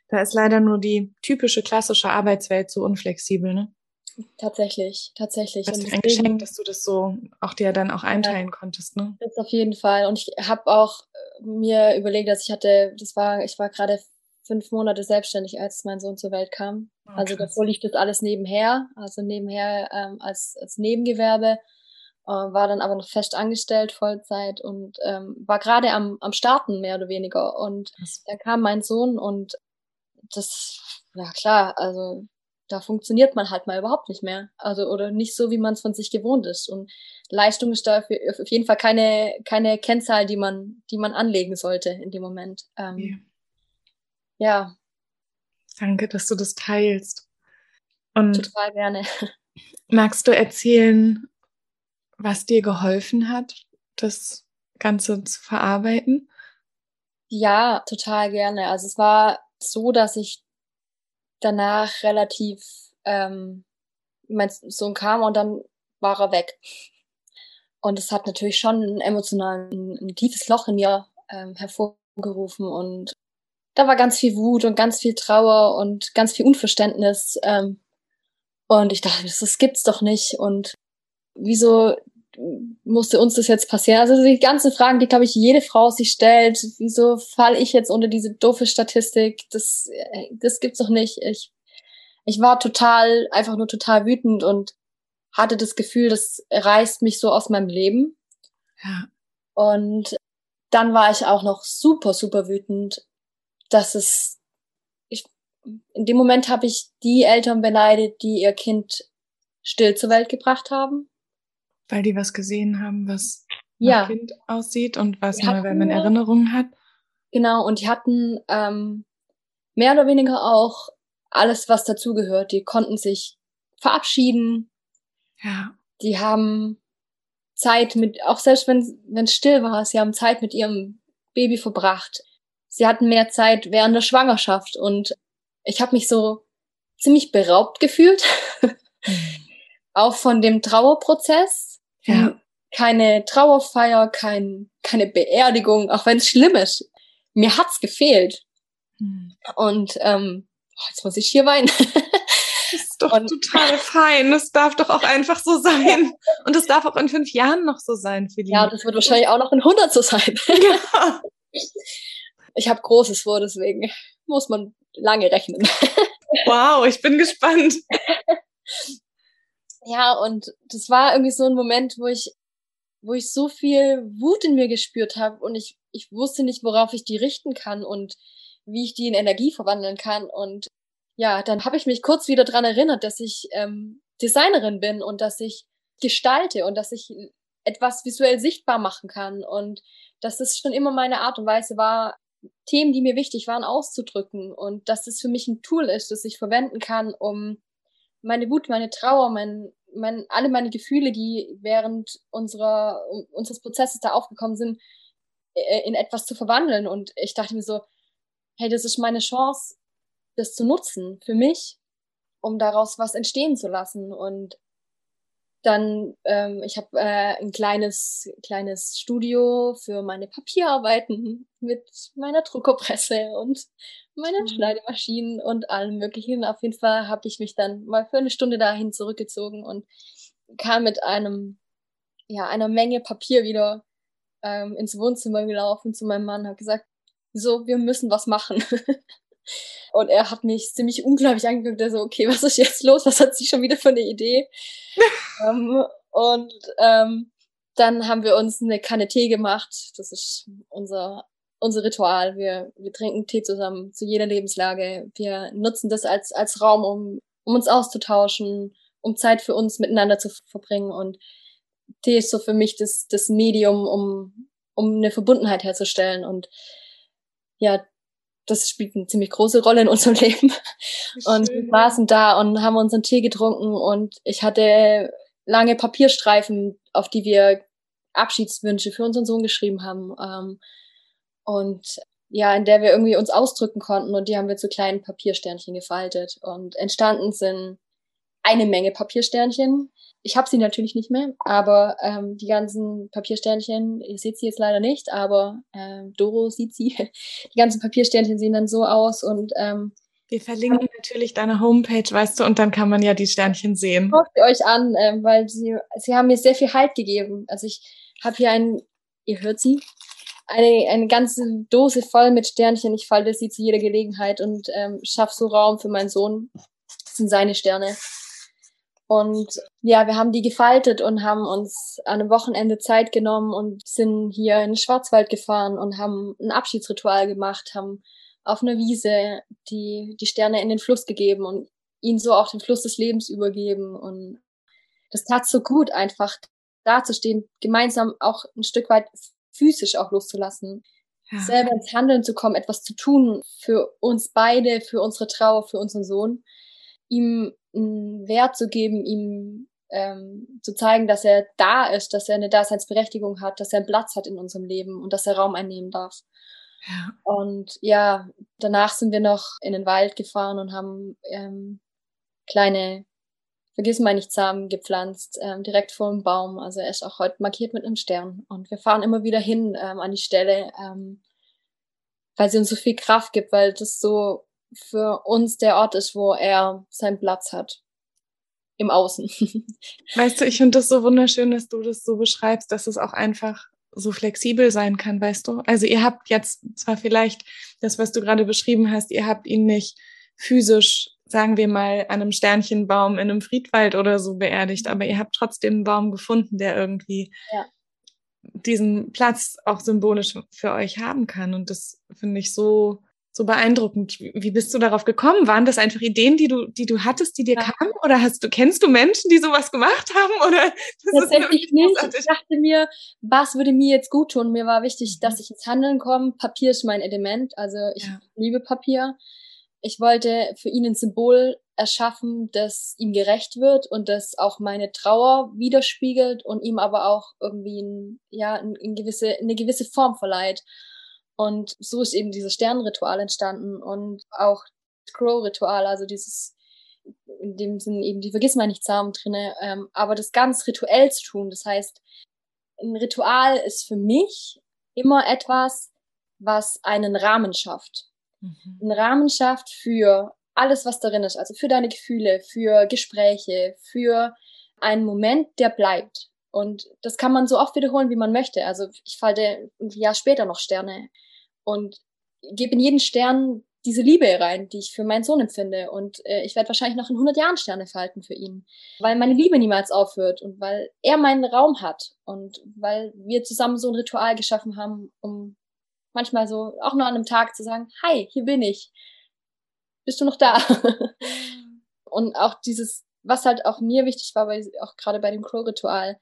A: Da ist leider nur die typische klassische Arbeitswelt so unflexibel, ne?
B: Tatsächlich, tatsächlich.
A: Das ist ein Geschenk, dass du das so auch dir dann auch einteilen ja, konntest, ne?
B: Das auf jeden Fall. Und ich habe auch äh, mir überlegt, dass ich hatte, das war, ich war gerade fünf Monate selbstständig, als mein Sohn zur Welt kam. Oh, also davor lief das alles nebenher, also nebenher ähm, als, als Nebengewerbe, äh, war dann aber noch fest angestellt, Vollzeit und ähm, war gerade am, am Starten mehr oder weniger. Und Was? dann kam mein Sohn und das, ja klar, also da funktioniert man halt mal überhaupt nicht mehr. Also, oder nicht so, wie man es von sich gewohnt ist. Und Leistung ist da für, auf jeden Fall keine, keine Kennzahl, die man, die man anlegen sollte in dem Moment. Ähm, ja. Ja.
A: Danke, dass du das teilst. Und
B: Total gerne.
A: Magst du erzählen, was dir geholfen hat, das Ganze zu verarbeiten?
B: Ja, total gerne. Also es war so, dass ich danach relativ, ähm, mein Sohn kam und dann war er weg. Und es hat natürlich schon ein emotional, ein, ein tiefes Loch in mir ähm, hervorgerufen und da war ganz viel Wut und ganz viel Trauer und ganz viel Unverständnis. Ähm, und ich dachte, das gibt's doch nicht. Und wieso musste uns das jetzt passieren? Also die ganzen Fragen, die, glaube ich, jede Frau sich stellt. Wieso falle ich jetzt unter diese doofe Statistik? Das, äh, das gibt's doch nicht. Ich, ich war total, einfach nur total wütend und hatte das Gefühl, das reißt mich so aus meinem Leben.
A: Ja.
B: Und dann war ich auch noch super, super wütend, dass es, ich, in dem Moment habe ich die Eltern beneidet, die ihr Kind still zur Welt gebracht haben.
A: Weil die was gesehen haben, was
B: ja.
A: Kind aussieht und was
B: Die
A: man, wenn man Erinnerungen hat.
B: Genau, und die hatten ähm, mehr oder weniger auch alles, was dazugehört. Die konnten sich verabschieden,
A: Ja.
B: die haben Zeit mit, auch selbst wenn es still war, sie haben Zeit mit ihrem Baby verbracht. Sie hatten mehr Zeit während der Schwangerschaft und ich habe mich so ziemlich beraubt gefühlt, auch von dem Trauerprozess.
A: Ja.
B: Keine Trauerfeier, kein, keine Beerdigung, auch wenn es schlimm ist. Mir hat's gefehlt.
A: Hm.
B: Und ähm, oh, jetzt muss ich hier weinen.
A: Das ist doch
B: Und-
A: total fein. Das darf doch auch einfach so sein. Und das darf auch in fünf Jahren noch so sein, Feline.
B: ja, das wird wahrscheinlich auch noch in 100 so sein.
A: Ja.
B: Ich habe Großes vor, deswegen muss man lange rechnen.
A: Wow, ich bin gespannt.
B: Ja, und das war irgendwie so ein Moment, wo ich, wo ich so viel Wut in mir gespürt habe und ich, ich wusste nicht, worauf ich die richten kann und wie ich die in Energie verwandeln kann. Und ja, dann habe ich mich kurz wieder dran erinnert, dass ich ähm, Designerin bin und dass ich gestalte und dass ich etwas visuell sichtbar machen kann und dass es schon immer meine Art und Weise war, Themen, die mir wichtig waren, auszudrücken und dass es für mich ein Tool ist, das ich verwenden kann, um meine Wut, meine Trauer, mein, mein, alle meine Gefühle, die während unserer, unseres Prozesses da aufgekommen sind, äh, in etwas zu verwandeln. Und ich dachte mir so, hey, das ist meine Chance, das zu nutzen für mich, um daraus was entstehen zu lassen. Und dann, ähm, ich habe äh, ein kleines, kleines Studio für meine Papierarbeiten mit meiner Druckerpresse und meinen
A: Mhm.
B: Schneidemaschinen und allem möglichen. Auf jeden Fall habe ich mich dann mal für eine Stunde dahin zurückgezogen und kam mit einem, ja, einer Menge Papier wieder ähm, ins Wohnzimmer gelaufen zu meinem Mann, habe gesagt, so, wir müssen was machen. und er hat mich ziemlich unglaublich angeguckt, er so, okay, was ist jetzt los? Was hat sie schon wieder für eine Idee? ähm, und ähm, dann haben wir uns eine Kanne Tee gemacht. Das ist unser unser Ritual. Wir, wir trinken Tee zusammen zu jeder Lebenslage. Wir nutzen das als, als Raum, um, um uns auszutauschen, um Zeit für uns miteinander zu verbringen. Und Tee ist so für mich das, das Medium, um, um eine Verbundenheit herzustellen. Und ja, das spielt eine ziemlich große Rolle in unserem Leben. Und wir saßen da und haben unseren Tee getrunken und ich hatte lange Papierstreifen, auf die wir Abschiedswünsche für unseren Sohn geschrieben haben. Ähm, und ja, in der wir irgendwie uns ausdrücken konnten und die haben wir zu kleinen Papiersternchen gefaltet und entstanden sind eine Menge Papiersternchen. Ich habe sie natürlich nicht mehr, aber ähm, die ganzen Papiersternchen, ihr seht sie jetzt leider nicht, aber ähm, Doro sieht sie. Die ganzen Papiersternchen sehen dann so aus und ähm,
A: Wir verlinken natürlich deine Homepage, weißt du, und dann kann man ja die Sternchen sehen.
B: Schaut sie euch an, ähm, weil sie, sie haben mir sehr viel Halt gegeben. Also ich habe hier ein, ihr hört sie, eine, eine ganze Dose voll mit Sternchen. Ich falte sie zu jeder Gelegenheit und ähm, schaffe so Raum für meinen Sohn. Das sind seine Sterne. Und ja, wir haben die gefaltet und haben uns an einem Wochenende Zeit genommen und sind hier in den Schwarzwald gefahren und haben ein Abschiedsritual gemacht, haben auf einer Wiese die, die Sterne in den Fluss gegeben und ihn so auch den Fluss des Lebens übergeben. Und das tat so gut, einfach dazustehen, gemeinsam auch ein Stück weit physisch auch loszulassen,
A: Ja.
B: selber ins Handeln zu kommen, etwas zu tun für uns beide, für unsere Trauer, für unseren Sohn, ihm einen Wert zu geben, ihm ähm, zu zeigen, dass er da ist, dass er eine Daseinsberechtigung hat, dass er einen Platz hat in unserem Leben und dass er Raum einnehmen darf.
A: Ja.
B: Und ja, danach sind wir noch in den Wald gefahren und haben ähm, kleine Vergissmeinnichtsamen gepflanzt, ähm, direkt vor dem Baum. Also er ist auch heute markiert mit einem Stern. Und wir fahren immer wieder hin ähm, an die Stelle, ähm, weil sie uns so viel Kraft gibt, weil das so für uns der Ort ist, wo er seinen Platz hat. Im Außen.
A: Weißt du, ich finde das so wunderschön, dass du das so beschreibst, dass es auch einfach so flexibel sein kann, weißt du? Also ihr habt jetzt zwar vielleicht das, was du gerade beschrieben hast, ihr habt ihn nicht physisch, sagen wir mal, an einem Sternchenbaum in einem Friedwald oder so beerdigt, aber ihr habt trotzdem einen Baum gefunden, der irgendwie ja. diesen Platz auch symbolisch für euch haben kann. Und das finde ich so, so beeindruckend. Wie bist du darauf gekommen? Waren das einfach Ideen, die du, die du hattest, die dir ja. kamen? Oder hast du, kennst du Menschen, die sowas gemacht haben? Oder
B: das Tatsächlich nicht. Ich dachte mir, was würde mir jetzt gut tun? Mir war wichtig, dass mhm. ich ins Handeln komme. Papier ist mein Element. Also ich ja. liebe Papier. Ich wollte für ihn ein Symbol erschaffen, das ihm gerecht wird und das auch meine Trauer widerspiegelt und ihm aber auch irgendwie ein, ja, ein, ein gewisse, eine gewisse Form verleiht. Und so ist eben dieses Sternritual entstanden und auch Crow-Ritual, also dieses, in dem Sinne eben die Vergissmeinnichtsamen drinne, ähm, aber das ganz rituell zu tun. Das heißt, ein Ritual ist für mich immer etwas, was einen Rahmen schafft. Mhm. Einen Rahmen schafft für alles, was darin ist, also für deine Gefühle, für Gespräche, für einen Moment, der bleibt. Und das kann man so oft wiederholen, wie man möchte. Also ich falte ein Jahr später noch Sterne und gebe in jeden Stern diese Liebe rein, die ich für meinen Sohn empfinde. Und äh, ich werde wahrscheinlich noch in 100 Jahren Sterne falten für ihn, weil meine Liebe niemals aufhört und weil er meinen Raum hat und weil wir zusammen so ein Ritual geschaffen haben, um manchmal so auch nur an einem Tag zu sagen, hi, hier bin ich. Bist du noch da? und auch dieses, was halt auch mir wichtig war, weil auch gerade bei dem Crow-Ritual,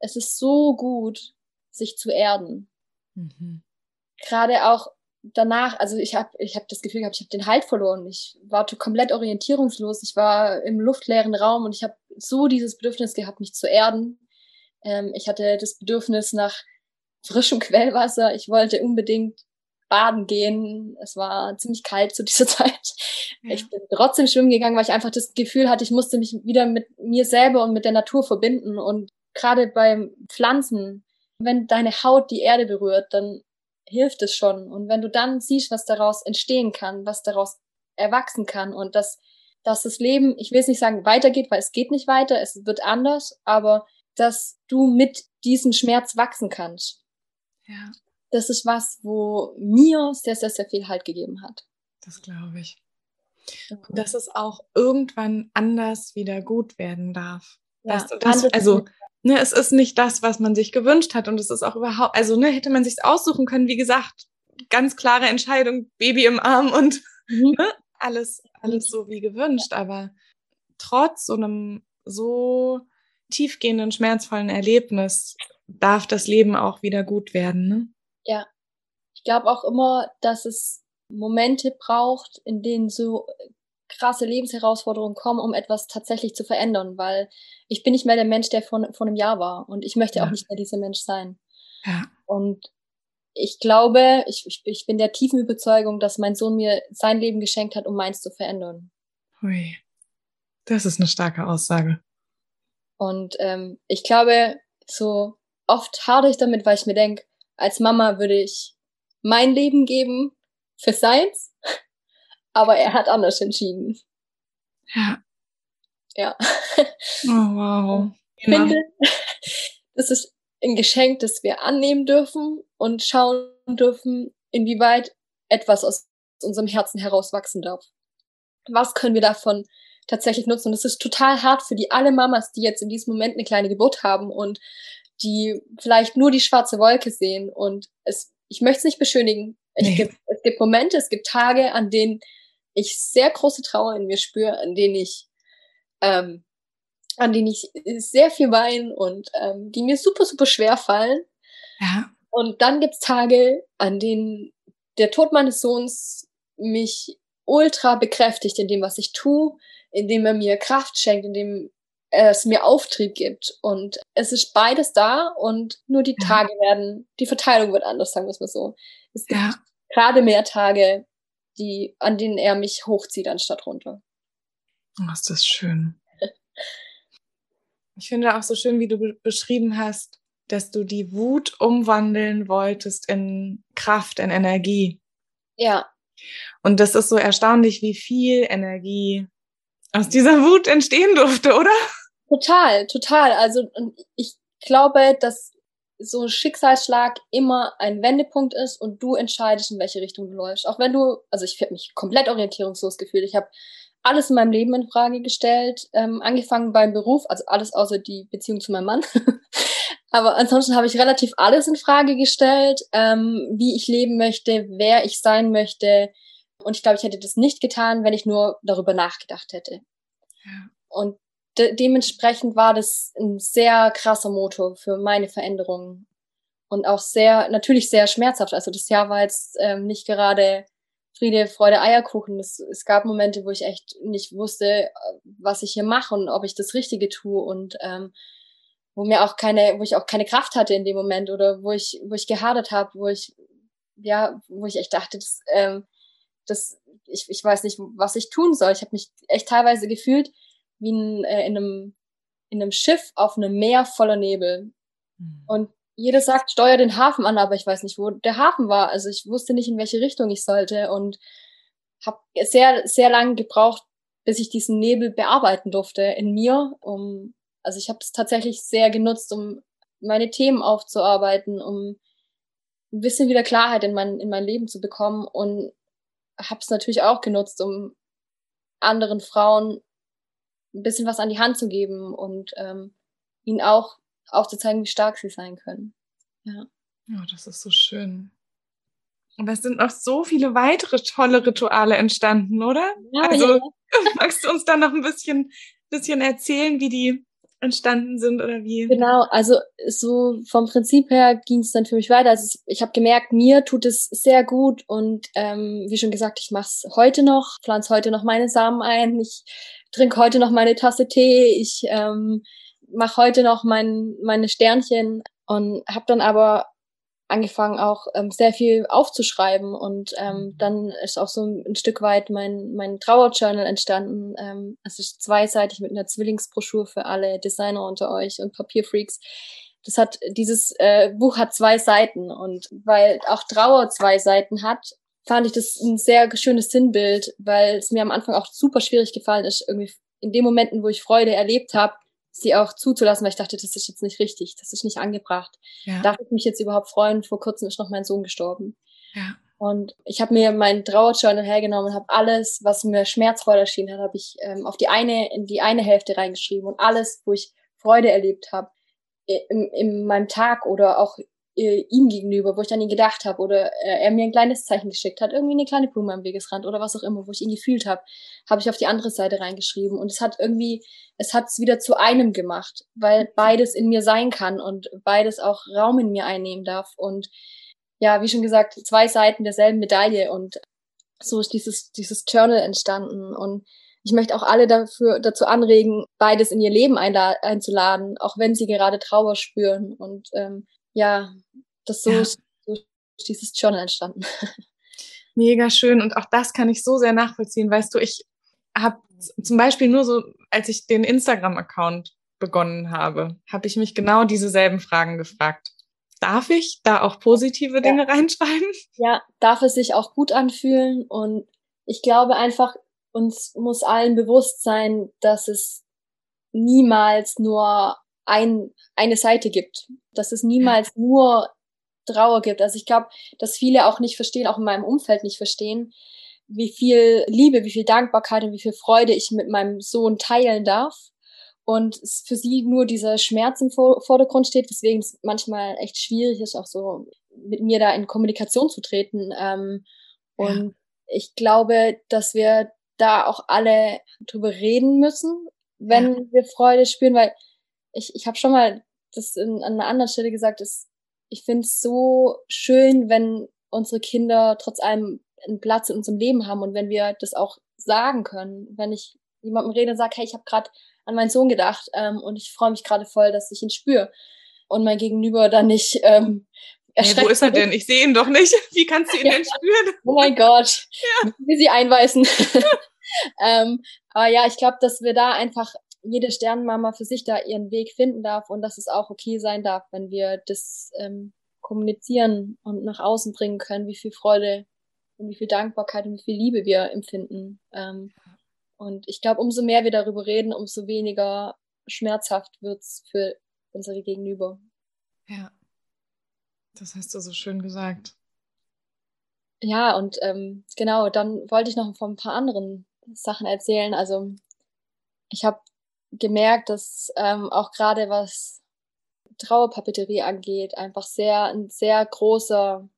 B: es ist so gut, sich zu erden. Mhm. Gerade auch danach, also ich habe ich hab das Gefühl gehabt, ich habe den Halt verloren. Ich war komplett orientierungslos. Ich war im luftleeren Raum und ich habe so dieses Bedürfnis gehabt, mich zu erden. Ähm, ich hatte das Bedürfnis nach frischem Quellwasser. Ich wollte unbedingt baden gehen. Es war ziemlich kalt zu dieser Zeit. Ja. Ich bin trotzdem schwimmen gegangen, weil ich einfach das Gefühl hatte, ich musste mich wieder mit mir selber und mit der Natur verbinden. Und gerade beim Pflanzen, wenn deine Haut die Erde berührt, dann hilft es schon. Und wenn du dann siehst, was daraus entstehen kann, was daraus erwachsen kann und dass, dass das Leben, ich will es nicht sagen, weitergeht, weil es geht nicht weiter, es wird anders, aber dass du mit diesem Schmerz wachsen kannst. Ja. Das ist was, wo mir sehr, sehr, sehr viel Halt gegeben hat.
A: Das glaube ich. Und dass es auch irgendwann anders wieder gut werden darf. Ja, weißt du, das, also ne, es ist nicht das, was man sich gewünscht hat und es ist auch überhaupt, also ne, hätte man sich aussuchen können, wie gesagt, ganz klare Entscheidung, Baby im Arm und mhm. ne, alles, alles so wie gewünscht, aber trotz so einem so tiefgehenden, schmerzvollen Erlebnis darf das Leben auch wieder gut werden, ne?
B: Ja. Ich glaube auch immer, dass es Momente braucht, in denen so krasse Lebensherausforderungen kommen, um etwas tatsächlich zu verändern, weil ich bin nicht mehr der Mensch, der vor, vor einem Jahr war und ich möchte ja. auch nicht mehr dieser Mensch sein. Ja. Und ich glaube, ich, ich, ich bin der tiefen Überzeugung, dass mein Sohn mir sein Leben geschenkt hat, um meins zu verändern.
A: Hui. Das ist eine starke Aussage.
B: Und ähm, ich glaube, so oft hadere ich damit, weil ich mir denke, als Mama würde ich mein Leben geben für seins aber er hat anders entschieden.
A: Ja.
B: Ja.
A: Oh, wow.
B: Ich ja. finde, das ist ein Geschenk, das wir annehmen dürfen und schauen dürfen, inwieweit etwas aus unserem Herzen herauswachsen darf. Was können wir davon tatsächlich nutzen? Und es ist total hart für die alle Mamas, die jetzt in diesem Moment eine kleine Geburt haben und die vielleicht nur die schwarze Wolke sehen. Und es, ich möchte es nicht beschönigen. Nee. Gibt, es gibt Momente, es gibt Tage, an denen ich sehr große Trauer in mir spüre, an denen ich, ähm, an denen ich sehr viel weine und ähm, die mir super, super schwer fallen.
A: Ja.
B: Und dann gibt's Tage, an denen der Tod meines Sohns mich ultra bekräftigt in dem, was ich tue, indem er mir Kraft schenkt, indem es mir Auftrieb gibt. Und es ist beides da und nur die Tage werden, die Verteilung wird anders, sagen wir es mal so. Es gibt ja. gerade mehr Tage, die, an denen er mich hochzieht, anstatt runter.
A: Oh, ist das schön. Ich finde auch so schön, wie du beschrieben hast, dass du die Wut umwandeln wolltest in Kraft, in Energie.
B: Ja.
A: Und das ist so erstaunlich, wie viel Energie aus dieser Wut entstehen durfte, oder?
B: Total, total. Also ich glaube, dass so ein Schicksalsschlag immer ein Wendepunkt ist und du entscheidest, in welche Richtung du läufst. Auch wenn du, also ich habe mich komplett orientierungslos gefühlt. Ich habe alles in meinem Leben in Frage gestellt, ähm, angefangen beim Beruf, also alles außer die Beziehung zu meinem Mann. Aber ansonsten habe ich relativ alles in Frage gestellt, ähm, wie ich leben möchte, wer ich sein möchte. Und ich glaube, ich hätte das nicht getan, wenn ich nur darüber nachgedacht hätte. Ja. Und de dementsprechend war das ein sehr krasser Motor für meine Veränderungen. Und auch sehr, natürlich sehr schmerzhaft. Also das Jahr war jetzt ähm, nicht gerade Friede, Freude, Eierkuchen. Es, es gab Momente, wo ich echt nicht wusste, was ich hier mache und ob ich das Richtige tue und ähm, wo mir auch keine, wo ich auch keine Kraft hatte in dem Moment oder wo ich, wo ich gehadert habe, wo ich, ja, wo ich echt dachte, das, ähm, das, ich, ich weiß nicht, was ich tun soll. Ich habe mich echt teilweise gefühlt wie in, äh, in einem in einem Schiff auf einem Meer voller Nebel. Mhm. Und jeder sagt, steuer den Hafen an, aber ich weiß nicht, wo der Hafen war. Also ich wusste nicht, in welche Richtung ich sollte und habe sehr, sehr lange gebraucht, bis ich diesen Nebel bearbeiten durfte in mir. Um, also ich habe es tatsächlich sehr genutzt, um meine Themen aufzuarbeiten, um ein bisschen wieder Klarheit in mein, in mein Leben zu bekommen und habe es natürlich auch genutzt, um anderen Frauen ein bisschen was an die Hand zu geben und ähm, ihnen auch aufzuzeigen, wie stark sie sein können. Ja.
A: Ja, das ist so schön. Aber es sind noch so viele weitere tolle Rituale entstanden, oder? Ja, also ja. magst du uns da noch ein bisschen, bisschen erzählen, wie die entstanden sind oder wie?
B: Genau, also so vom Prinzip her ging es dann für mich weiter. Also ich habe gemerkt, mir tut es sehr gut und ähm, wie schon gesagt, ich mache es heute noch, pflanze heute noch meine Samen ein, ich trinke heute noch meine Tasse Tee, ich ähm, mache heute noch mein, meine Sternchen und habe dann aber angefangen auch ähm, sehr viel aufzuschreiben und ähm, mhm. dann ist auch so ein, Stück weit mein mein Trauerjournal entstanden. Ähm, es ist zweiseitig mit einer Zwillingsbroschur für alle Designer unter euch und Papierfreaks. Das hat dieses äh, Buch hat zwei Seiten und weil auch Trauer zwei Seiten hat, fand ich das ein sehr schönes Sinnbild, weil es mir am Anfang auch super schwierig gefallen ist, irgendwie in den Momenten, wo ich Freude erlebt habe, sie auch zuzulassen, weil ich dachte, das ist jetzt nicht richtig, das ist nicht angebracht. Ja. Darf ich mich jetzt überhaupt freuen? Vor kurzem ist noch mein Sohn gestorben. Ja. Und ich habe mir mein Trauerjournal hergenommen und habe alles, was mir schmerzvoll erschienen hat, habe ich ähm, auf die eine in die eine Hälfte reingeschrieben und alles, wo ich Freude erlebt habe in, in meinem Tag oder auch äh, ihm gegenüber, wo ich an ihn gedacht habe oder äh, er mir ein kleines Zeichen geschickt hat, irgendwie eine kleine Blume am Wegesrand oder was auch immer, wo ich ihn gefühlt habe, habe ich auf die andere Seite reingeschrieben und es hat irgendwie, es hat es wieder zu einem gemacht, weil beides in mir sein kann und beides auch Raum in mir einnehmen darf und ja, wie schon gesagt, zwei Seiten derselben Medaille und so ist dieses dieses Journal entstanden und ich möchte auch alle dafür dazu anregen, beides in ihr Leben einzuladen, auch wenn sie gerade Trauer spüren und ähm, ja, das so, ja. ist, so ist dieses Journal entstanden.
A: Mega schön und auch das kann ich so sehr nachvollziehen. Weißt du, ich habe zum Beispiel nur so, als ich den Instagram-Account begonnen habe, habe ich mich genau diese selben Fragen gefragt. Darf ich da auch positive Dinge ja. reinschreiben?
B: Ja, darf es sich auch gut anfühlen und ich glaube einfach, uns muss allen bewusst sein, dass es niemals nur ein, eine Seite gibt, dass es niemals nur Trauer gibt. Also ich glaube, dass viele auch nicht verstehen, auch in meinem Umfeld nicht verstehen, wie viel Liebe, wie viel Dankbarkeit und wie viel Freude ich mit meinem Sohn teilen darf. Und es für sie nur dieser Schmerz im Vordergrund steht, weswegen es manchmal echt schwierig ist, auch so mit mir da in Kommunikation zu treten. Ähm, und ja. ich glaube, dass wir da auch alle drüber reden müssen, wenn ja. wir Freude spüren, weil ich, ich habe schon mal das in, an einer anderen Stelle gesagt, ist, ich finde es so schön, wenn unsere Kinder trotz allem einen Platz in unserem Leben haben und wenn wir das auch sagen können. Wenn ich jemandem rede und sage, hey, ich habe gerade an meinen Sohn gedacht ähm, und ich freue mich gerade voll, dass ich ihn spüre. Und mein Gegenüber dann nicht ähm,
A: erschreckt. Hey, wo ist er denn? Ich sehe ihn doch nicht. Wie kannst du ihn ja. denn spüren?
B: Oh mein Gott. Ja. Wie sie einweisen. ähm, aber ja, ich glaube, dass wir da einfach jede Sternenmama für sich da ihren Weg finden darf und dass es auch okay sein darf, wenn wir das ähm, kommunizieren und nach außen bringen können, wie viel Freude und wie viel Dankbarkeit und wie viel Liebe wir empfinden. Ähm, und ich glaube, umso mehr wir darüber reden, umso weniger schmerzhaft wird es für unsere Gegenüber.
A: Ja, das hast du so schön gesagt.
B: Ja, und ähm, genau, dann wollte ich noch von ein paar anderen Sachen erzählen. Also ich habe gemerkt, dass ähm, auch gerade was Trauerpapeterie angeht, einfach sehr ein sehr großer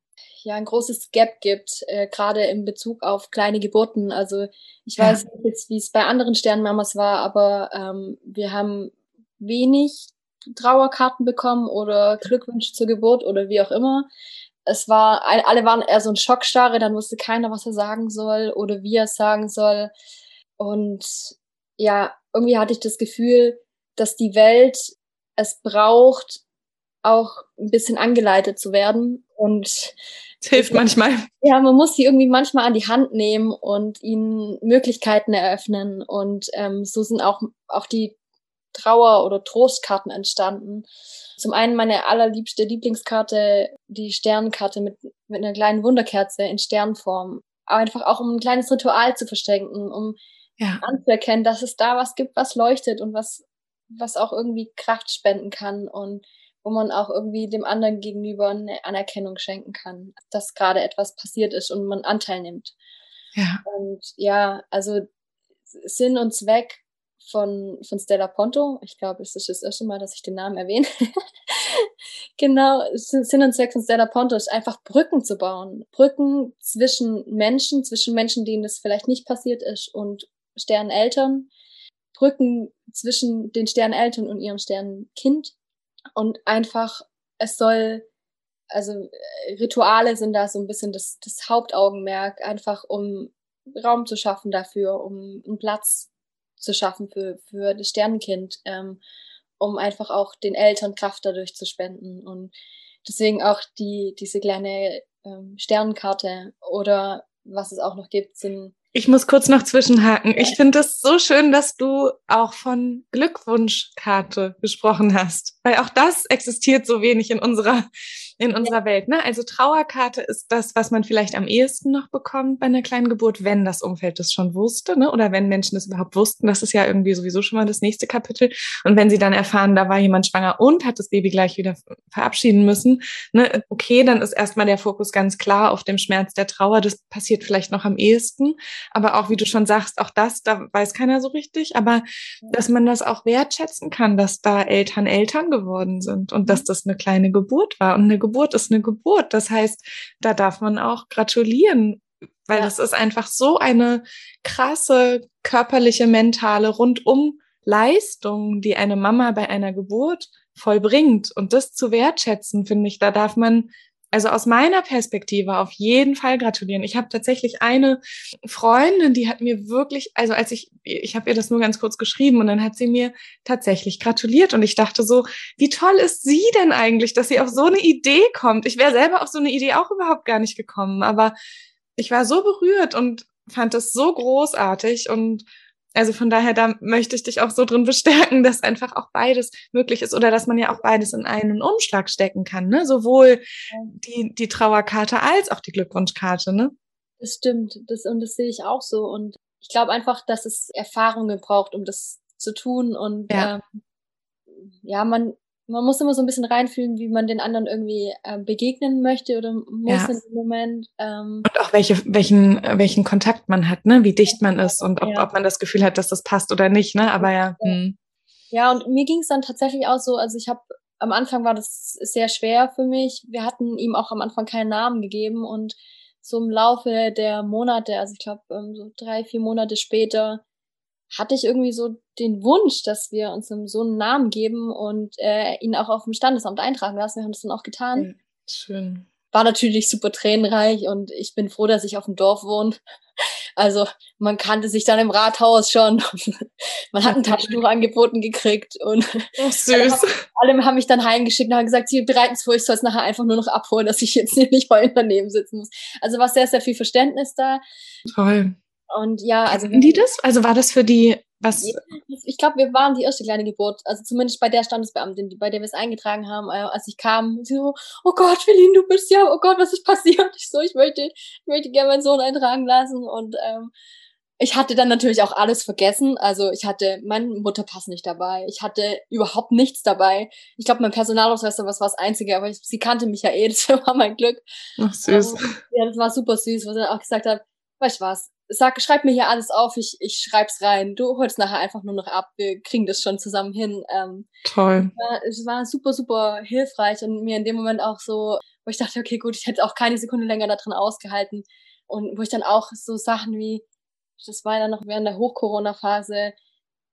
B: ja ein großes Gap gibt, äh, gerade in Bezug auf kleine Geburten. Also ich weiß nicht jetzt, wie es bei anderen Sternmamas war, aber ähm, wir haben wenig Trauerkarten bekommen oder Glückwünsche zur Geburt oder wie auch immer. Es war, alle waren eher so ein Schockstarre, dann wusste keiner, was er sagen soll oder wie er es sagen soll. Und ja, irgendwie hatte ich das Gefühl, dass die Welt es braucht, auch ein bisschen angeleitet zu werden. Und
A: es hilft manchmal.
B: Ja, man muss sie irgendwie manchmal an die Hand nehmen und ihnen Möglichkeiten eröffnen. Und ähm, so sind auch, auch die Trauer- oder Trostkarten entstanden. Zum einen meine allerliebste Lieblingskarte, die Sternkarte mit, mit einer kleinen Wunderkerze in Sternform. Einfach auch um ein kleines Ritual zu verstecken, um ja. anzuerkennen, dass es da was gibt, was leuchtet und was, was auch irgendwie Kraft spenden kann und wo man auch irgendwie dem anderen gegenüber eine Anerkennung schenken kann, dass gerade etwas passiert ist und man Anteil nimmt. Ja. Und ja, also Sinn und Zweck von, von Stella Ponto. Ich glaube, es ist das erste Mal, dass ich den Namen erwähne. genau, Sinn und Zweck von Stella Ponto ist einfach Brücken zu bauen. Brücken zwischen Menschen, zwischen Menschen, denen das vielleicht nicht passiert ist und Sterneltern. Brücken zwischen den Sterneltern und ihrem Sternenkind. Und einfach, es soll, also äh, Rituale sind da so ein bisschen das, das Hauptaugenmerk, einfach um Raum zu schaffen dafür, um einen Platz zu schaffen für, für das Sternenkind, ähm, um einfach auch den Eltern Kraft dadurch zu spenden. Und deswegen auch die, diese kleine ähm, Sternenkarte oder was es auch noch gibt, sind
A: ich muss kurz noch zwischenhaken. Ich finde es so schön, dass du auch von Glückwunschkarte gesprochen hast, weil auch das existiert so wenig in unserer in unserer. Welt. Ne? Also Trauerkarte ist das, was man vielleicht am ehesten noch bekommt bei einer kleinen Geburt, wenn das Umfeld das schon wusste, ne? oder wenn Menschen das überhaupt wussten. Das ist ja irgendwie sowieso schon mal das nächste Kapitel. Und wenn sie dann erfahren, da war jemand schwanger und hat das Baby gleich wieder verabschieden müssen, ne? okay, dann ist erstmal der Fokus ganz klar auf dem Schmerz der Trauer. Das passiert vielleicht noch am ehesten. Aber auch, wie du schon sagst, auch das, da weiß keiner so richtig. Aber dass man das auch wertschätzen kann, dass da Eltern Eltern geworden sind und dass das eine kleine Geburt war. Und eine Geburt ist eine Geburt. Das heißt, da darf man auch gratulieren, weil ja. das ist einfach so eine krasse körperliche, mentale rundum Leistung, die eine Mama bei einer Geburt vollbringt. Und das zu wertschätzen, finde ich, da darf man also aus meiner Perspektive auf jeden Fall gratulieren. Ich habe tatsächlich eine Freundin, die hat mir wirklich, also als ich, ich habe ihr das nur ganz kurz geschrieben und dann hat sie mir tatsächlich gratuliert und ich dachte so, wie toll ist sie denn eigentlich, dass sie auf so eine Idee kommt? Ich wäre selber auf so eine Idee auch überhaupt gar nicht gekommen, aber ich war so berührt und fand das so großartig und also von daher, da möchte ich dich auch so drin bestärken, dass einfach auch beides möglich ist oder dass man ja auch beides in einen Umschlag stecken kann, ne? Sowohl die, die Trauerkarte als auch die Glückwunschkarte, ne?
B: Das stimmt. Das, und das sehe ich auch so. Und ich glaube einfach, dass es Erfahrungen braucht, um das zu tun. Und ja, ähm, ja man, man muss immer so ein bisschen reinfühlen, wie man den anderen irgendwie äh, begegnen möchte oder muss ja. in dem Moment.
A: Ähm, und auch welche, welchen, welchen Kontakt man hat, ne? wie dicht man ist und ob, ja. ob man das Gefühl hat, dass das passt oder nicht. Ne? Aber ja. Hm.
B: Ja, und mir ging es dann tatsächlich auch so, also ich habe am Anfang war das sehr schwer für mich. Wir hatten ihm auch am Anfang keinen Namen gegeben und so im Laufe der Monate, also ich glaube ähm, so drei, vier Monate später, hatte ich irgendwie so den Wunsch, dass wir uns Sohn einen Namen geben und äh, ihn auch auf dem Standesamt eintragen lassen. Wir haben das dann auch getan.
A: Schön.
B: War natürlich super tränenreich und ich bin froh, dass ich auf dem Dorf wohne. Also man kannte sich dann im Rathaus schon. man hat ein Taschentuch angeboten gekriegt und
A: oh, süß.
B: alle haben mich dann heimgeschickt und haben gesagt, sie bereiten es vor, ich soll es nachher einfach nur noch abholen, dass ich jetzt nicht heulend daneben sitzen muss. Also war sehr, sehr viel Verständnis da.
A: Toll.
B: Und ja,
A: also. Hatten die das? Also war das für die Was?
B: Ich glaube, wir waren die erste kleine Geburt, also zumindest bei der Standesbeamtin, bei der wir es eingetragen haben, äh, als ich kam. Sie so, oh Gott, Feline, du bist ja, oh Gott, was ist passiert? Ich so, ich möchte, ich möchte gerne meinen Sohn eintragen lassen und ähm, ich hatte dann natürlich auch alles vergessen. Also ich hatte meinen Mutterpass nicht dabei. Ich hatte überhaupt nichts dabei. Ich glaube, mein Personalausweis was war das Einzige, aber ich, sie kannte mich ja eh, das war mein Glück.
A: Ach, süß.
B: Um, ja, das war super süß, was er auch gesagt hat, weißt du was, sag, schreib mir hier alles auf, ich, ich schreib's rein. Du holst nachher einfach nur noch ab, wir kriegen das schon zusammen hin. Ähm,
A: Toll.
B: Es war, es war super, super hilfreich und mir in dem Moment auch so, wo ich dachte, okay, gut, ich hätte auch keine Sekunde länger da drin ausgehalten. Und wo ich dann auch so Sachen wie, das war ja noch während der Hoch-Corona-Phase,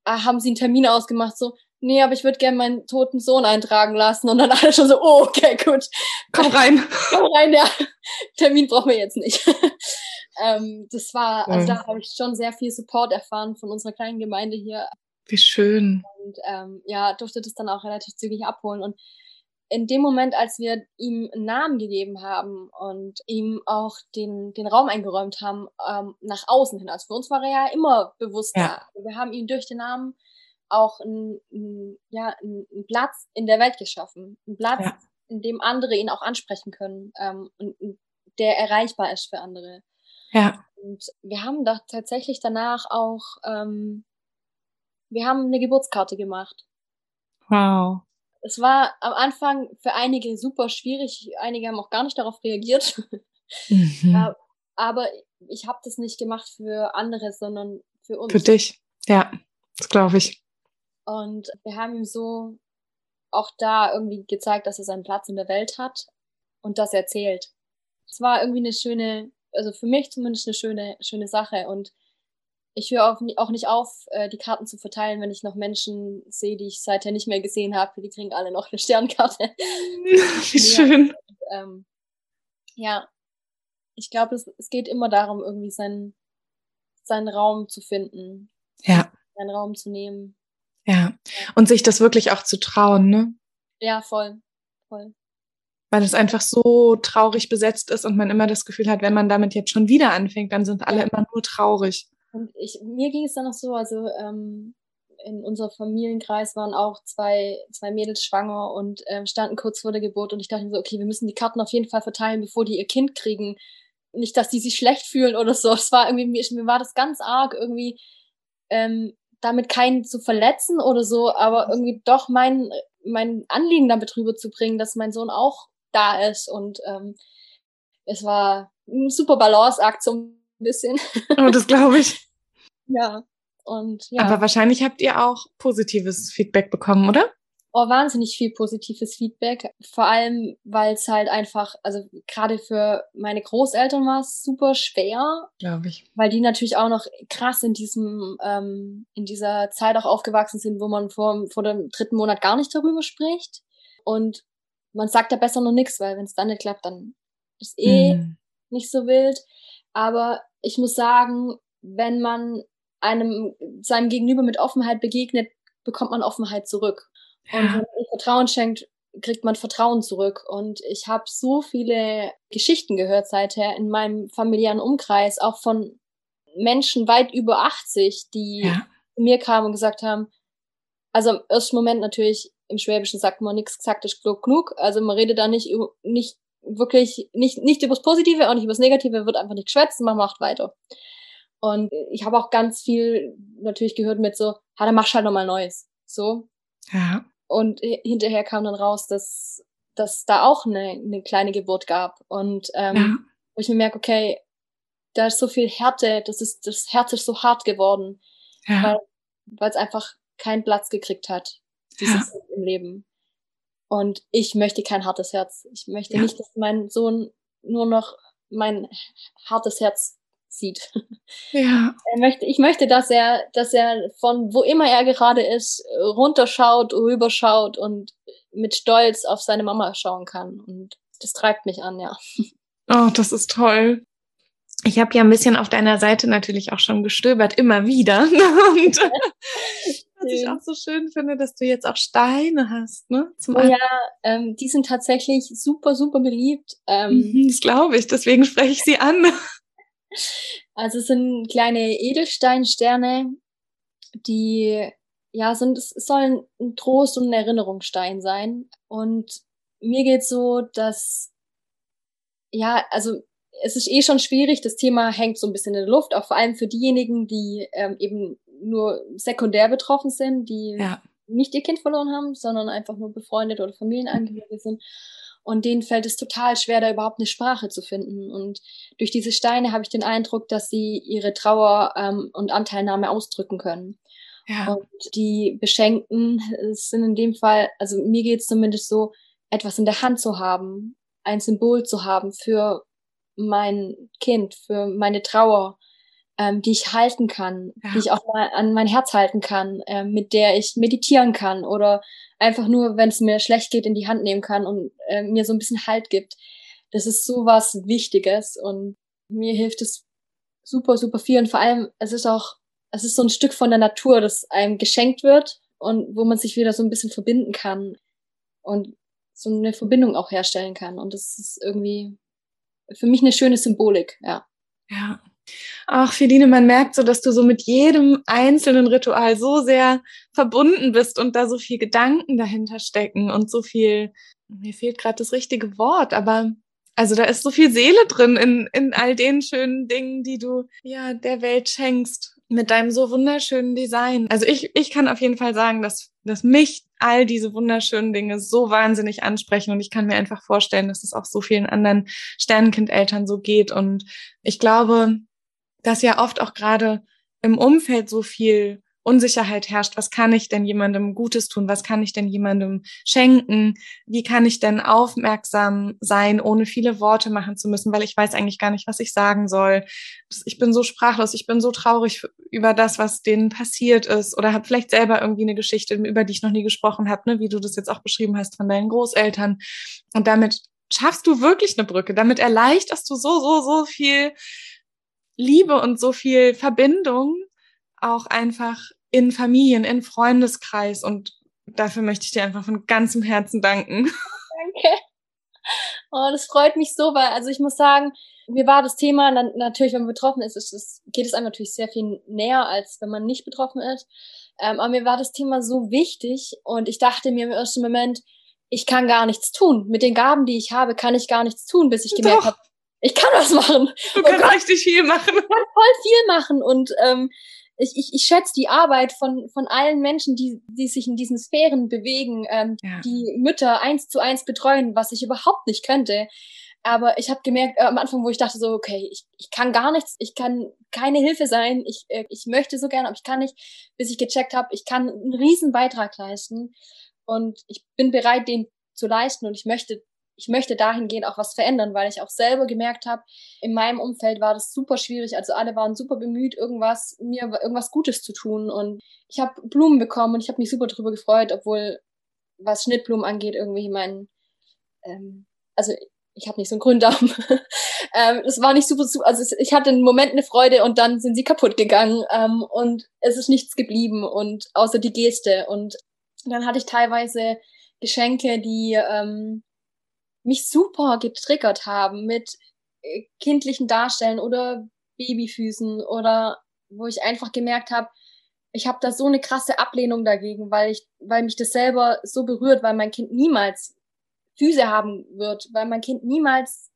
B: ah, haben sie einen Termin ausgemacht, so, nee, aber ich würde gerne meinen toten Sohn eintragen lassen. Und dann alle schon so, oh, okay, gut.
A: Komm rein.
B: Komm rein, ja. Termin brauchen wir jetzt nicht. Ähm, das war, also da habe ich schon sehr viel Support erfahren von unserer kleinen Gemeinde hier.
A: Wie schön.
B: Und ähm, ja, durfte das dann auch relativ zügig abholen. Und in dem Moment, als wir ihm einen Namen gegeben haben und ihm auch den, den Raum eingeräumt haben, ähm, nach außen hin, also für uns war er ja immer bewusst ja. da. Wir haben ihm durch den Namen auch einen, einen, ja, einen Platz in der Welt geschaffen. Einen Platz, ja. in dem andere ihn auch ansprechen können ähm, und, und der erreichbar ist für andere.
A: Ja.
B: Und wir haben da tatsächlich danach auch, ähm, wir haben eine Geburtskarte gemacht.
A: Wow
B: es war am Anfang für einige super schwierig. Einige haben auch gar nicht darauf reagiert. Mhm. Aber ich habe das nicht gemacht für andere, sondern für uns.
A: Für dich, ja, das glaube ich.
B: Und wir haben ihm so auch da irgendwie gezeigt, dass er seinen Platz in der Welt hat und das erzählt. Es war irgendwie eine schöne, also für mich zumindest eine schöne, schöne Sache. Und ich höre auch nicht auf, äh, die Karten zu verteilen, wenn ich noch Menschen sehe, die ich seither nicht mehr gesehen habe. Die kriegen alle noch eine Sternkarte.
A: Wie schön. Ja, und,
B: ähm, ja, ich glaube, es, es geht immer darum, irgendwie seinen, seinen Raum zu finden.
A: Ja.
B: Seinen Raum zu nehmen.
A: Ja. Und sich das wirklich auch zu trauen, ne?
B: Ja, voll. Voll.
A: Weil es einfach so traurig besetzt ist und man immer das Gefühl hat, wenn man damit jetzt schon wieder anfängt, dann sind alle immer nur traurig.
B: Und ich, mir ging es dann noch so, also ähm, in unserem Familienkreis waren auch zwei, zwei Mädels schwanger und ähm, standen kurz vor der Geburt und ich dachte mir so, okay, wir müssen die Karten auf jeden Fall verteilen, bevor die ihr Kind kriegen. Nicht, dass die sich schlecht fühlen oder so. Es war irgendwie, mir, mir war das ganz arg irgendwie, ähm, damit keinen zu verletzen oder so, aber irgendwie doch mein, mein Anliegen damit rüberzubringen, dass mein Sohn auch da ist und ähm, es war ein super Balanceakt zum ein bisschen.
A: Oh, das glaube ich.
B: ja. Und ja.
A: Aber wahrscheinlich habt ihr auch positives Feedback bekommen, oder?
B: Oh, wahnsinnig viel positives Feedback. Vor allem, weil es halt einfach, also gerade für meine Großeltern war es super schwer.
A: Glaube ich.
B: Weil die natürlich auch noch krass in diesem, ähm, in dieser Zeit auch aufgewachsen sind, wo man vor, vor dem dritten Monat gar nicht darüber spricht. Und man sagt ja besser nur nichts, weil wenn es dann nicht klappt, dann ist eh mm. nicht so wild. Aber ich muss sagen, wenn man einem seinem Gegenüber mit Offenheit begegnet, bekommt man Offenheit zurück. Ja. Und wenn man Vertrauen schenkt, kriegt man Vertrauen zurück. Und ich habe so viele Geschichten gehört seither in meinem familiären Umkreis, auch von Menschen weit über 80, die ja. zu mir kamen und gesagt haben, also im ersten Moment natürlich, im Schwäbischen sagt man nichts gesagt ist klug genug. Also man redet da nicht, nicht wirklich nicht, nicht über das Positive, auch nicht über das Negative, wird einfach nicht geschwätzt, man macht weiter. Und ich habe auch ganz viel natürlich gehört mit so, ha, dann machst halt nochmal Neues. So.
A: Ja.
B: Und hinterher kam dann raus, dass, dass da auch eine, eine kleine Geburt gab. Und ähm, ja. wo ich mir merke, okay, da ist so viel Härte, das ist, das Herz ist so hart geworden. Ja. Weil es einfach keinen Platz gekriegt hat, dieses ja. im Leben. Und ich möchte kein hartes Herz. Ich möchte ja. nicht, dass mein Sohn nur noch mein hartes Herz sieht.
A: Ja.
B: Er möchte, ich möchte, dass er, dass er von wo immer er gerade ist, runterschaut, rüberschaut und mit Stolz auf seine Mama schauen kann. Und das treibt mich an, ja.
A: Oh, das ist toll. Ich habe ja ein bisschen auf deiner Seite natürlich auch schon gestöbert, immer wieder. Und was ich auch so schön finde, dass du jetzt auch Steine hast, ne?
B: Zum oh ja, ähm, die sind tatsächlich super, super beliebt. Ähm,
A: mhm, das glaube ich, deswegen spreche ich sie an.
B: Also es sind kleine Edelsteinsterne. die ja sind, es soll ein Trost und ein Erinnerungsstein sein. Und mir geht so, dass ja, also es ist eh schon schwierig, das Thema hängt so ein bisschen in der Luft, auch vor allem für diejenigen, die ähm, eben nur sekundär betroffen sind, die ja. nicht ihr Kind verloren haben, sondern einfach nur befreundet oder Familienangehörige sind. Und denen fällt es total schwer, da überhaupt eine Sprache zu finden. Und durch diese Steine habe ich den Eindruck, dass sie ihre Trauer ähm, und Anteilnahme ausdrücken können. Ja. Und die Beschenkten sind in dem Fall, also mir geht es zumindest so, etwas in der Hand zu haben, ein Symbol zu haben für mein Kind, für meine Trauer, ähm, die ich halten kann, ja. die ich auch mal an mein Herz halten kann, äh, mit der ich meditieren kann oder einfach nur, wenn es mir schlecht geht, in die Hand nehmen kann und äh, mir so ein bisschen Halt gibt. Das ist so was Wichtiges und mir hilft es super, super viel und vor allem, es ist auch, es ist so ein Stück von der Natur, das einem geschenkt wird und wo man sich wieder so ein bisschen verbinden kann und so eine Verbindung auch herstellen kann und das ist irgendwie für mich eine schöne Symbolik, ja.
A: Ja, Ach, Feline, man merkt so, dass du so mit jedem einzelnen Ritual so sehr verbunden bist und da so viel Gedanken dahinter stecken und so viel, mir fehlt gerade das richtige Wort, aber also da ist so viel Seele drin in, in all den schönen Dingen, die du ja der Welt schenkst mit deinem so wunderschönen Design. Also ich, ich kann auf jeden Fall sagen, dass, dass mich all diese wunderschönen Dinge so wahnsinnig ansprechen und ich kann mir einfach vorstellen, dass es auch so vielen anderen Sternenkindeltern so geht und ich glaube, dass ja oft auch gerade im Umfeld so viel Unsicherheit herrscht. Was kann ich denn jemandem Gutes tun? Was kann ich denn jemandem schenken? Wie kann ich denn aufmerksam sein, ohne viele Worte machen zu müssen, weil ich weiß eigentlich gar nicht, was ich sagen soll. Ich bin so sprachlos, ich bin so traurig über das, was denen passiert ist oder habe vielleicht selber irgendwie eine Geschichte, über die ich noch nie gesprochen habe, ne? wie du das jetzt auch beschrieben hast von deinen Großeltern. Und damit schaffst du wirklich eine Brücke. Damit erleichterst du so, so, so viel Liebe und so viel Verbindung auch einfach in Familien, in Freundeskreis. Und dafür möchte ich dir einfach von ganzem Herzen danken.
B: Danke. Oh, das freut mich so, weil, also ich muss sagen, mir war das Thema, natürlich, wenn man betroffen ist, ist es, geht es einem natürlich sehr viel näher, als wenn man nicht betroffen ist. Ähm, aber mir war das Thema so wichtig und ich dachte mir im ersten Moment, ich kann gar nichts tun. Mit den Gaben, die ich habe, kann ich gar nichts tun, bis ich gemerkt habe, ich kann was machen.
A: Du kannst Gott, richtig viel machen. Ich
B: kann voll viel machen und ähm, ich, ich, ich schätze die Arbeit von, von allen Menschen, die, die sich in diesen Sphären bewegen, ähm, ja. die Mütter eins zu eins betreuen, was ich überhaupt nicht könnte. Aber ich habe gemerkt äh, am Anfang, wo ich dachte so, okay, ich, ich kann gar nichts, ich kann keine Hilfe sein, ich, äh, ich möchte so gerne, aber ich kann nicht, bis ich gecheckt habe, ich kann einen riesen Beitrag leisten und ich bin bereit, den zu leisten und ich möchte ich möchte dahingehend auch was verändern, weil ich auch selber gemerkt habe, in meinem Umfeld war das super schwierig. Also alle waren super bemüht, irgendwas, mir irgendwas Gutes zu tun. Und ich habe Blumen bekommen und ich habe mich super drüber gefreut, obwohl, was Schnittblumen angeht, irgendwie mein, ähm, also ich habe nicht so einen grünen Daumen. ähm, es war nicht super, also ich hatte einen Moment eine Freude und dann sind sie kaputt gegangen ähm, und es ist nichts geblieben und außer die Geste. Und dann hatte ich teilweise Geschenke, die ähm, mich super getriggert haben mit äh, kindlichen Darstellen oder Babyfüßen oder wo ich einfach gemerkt habe, ich habe da so eine krasse Ablehnung dagegen, weil ich, weil mich das selber so berührt, weil mein Kind niemals Füße haben wird, weil mein Kind niemals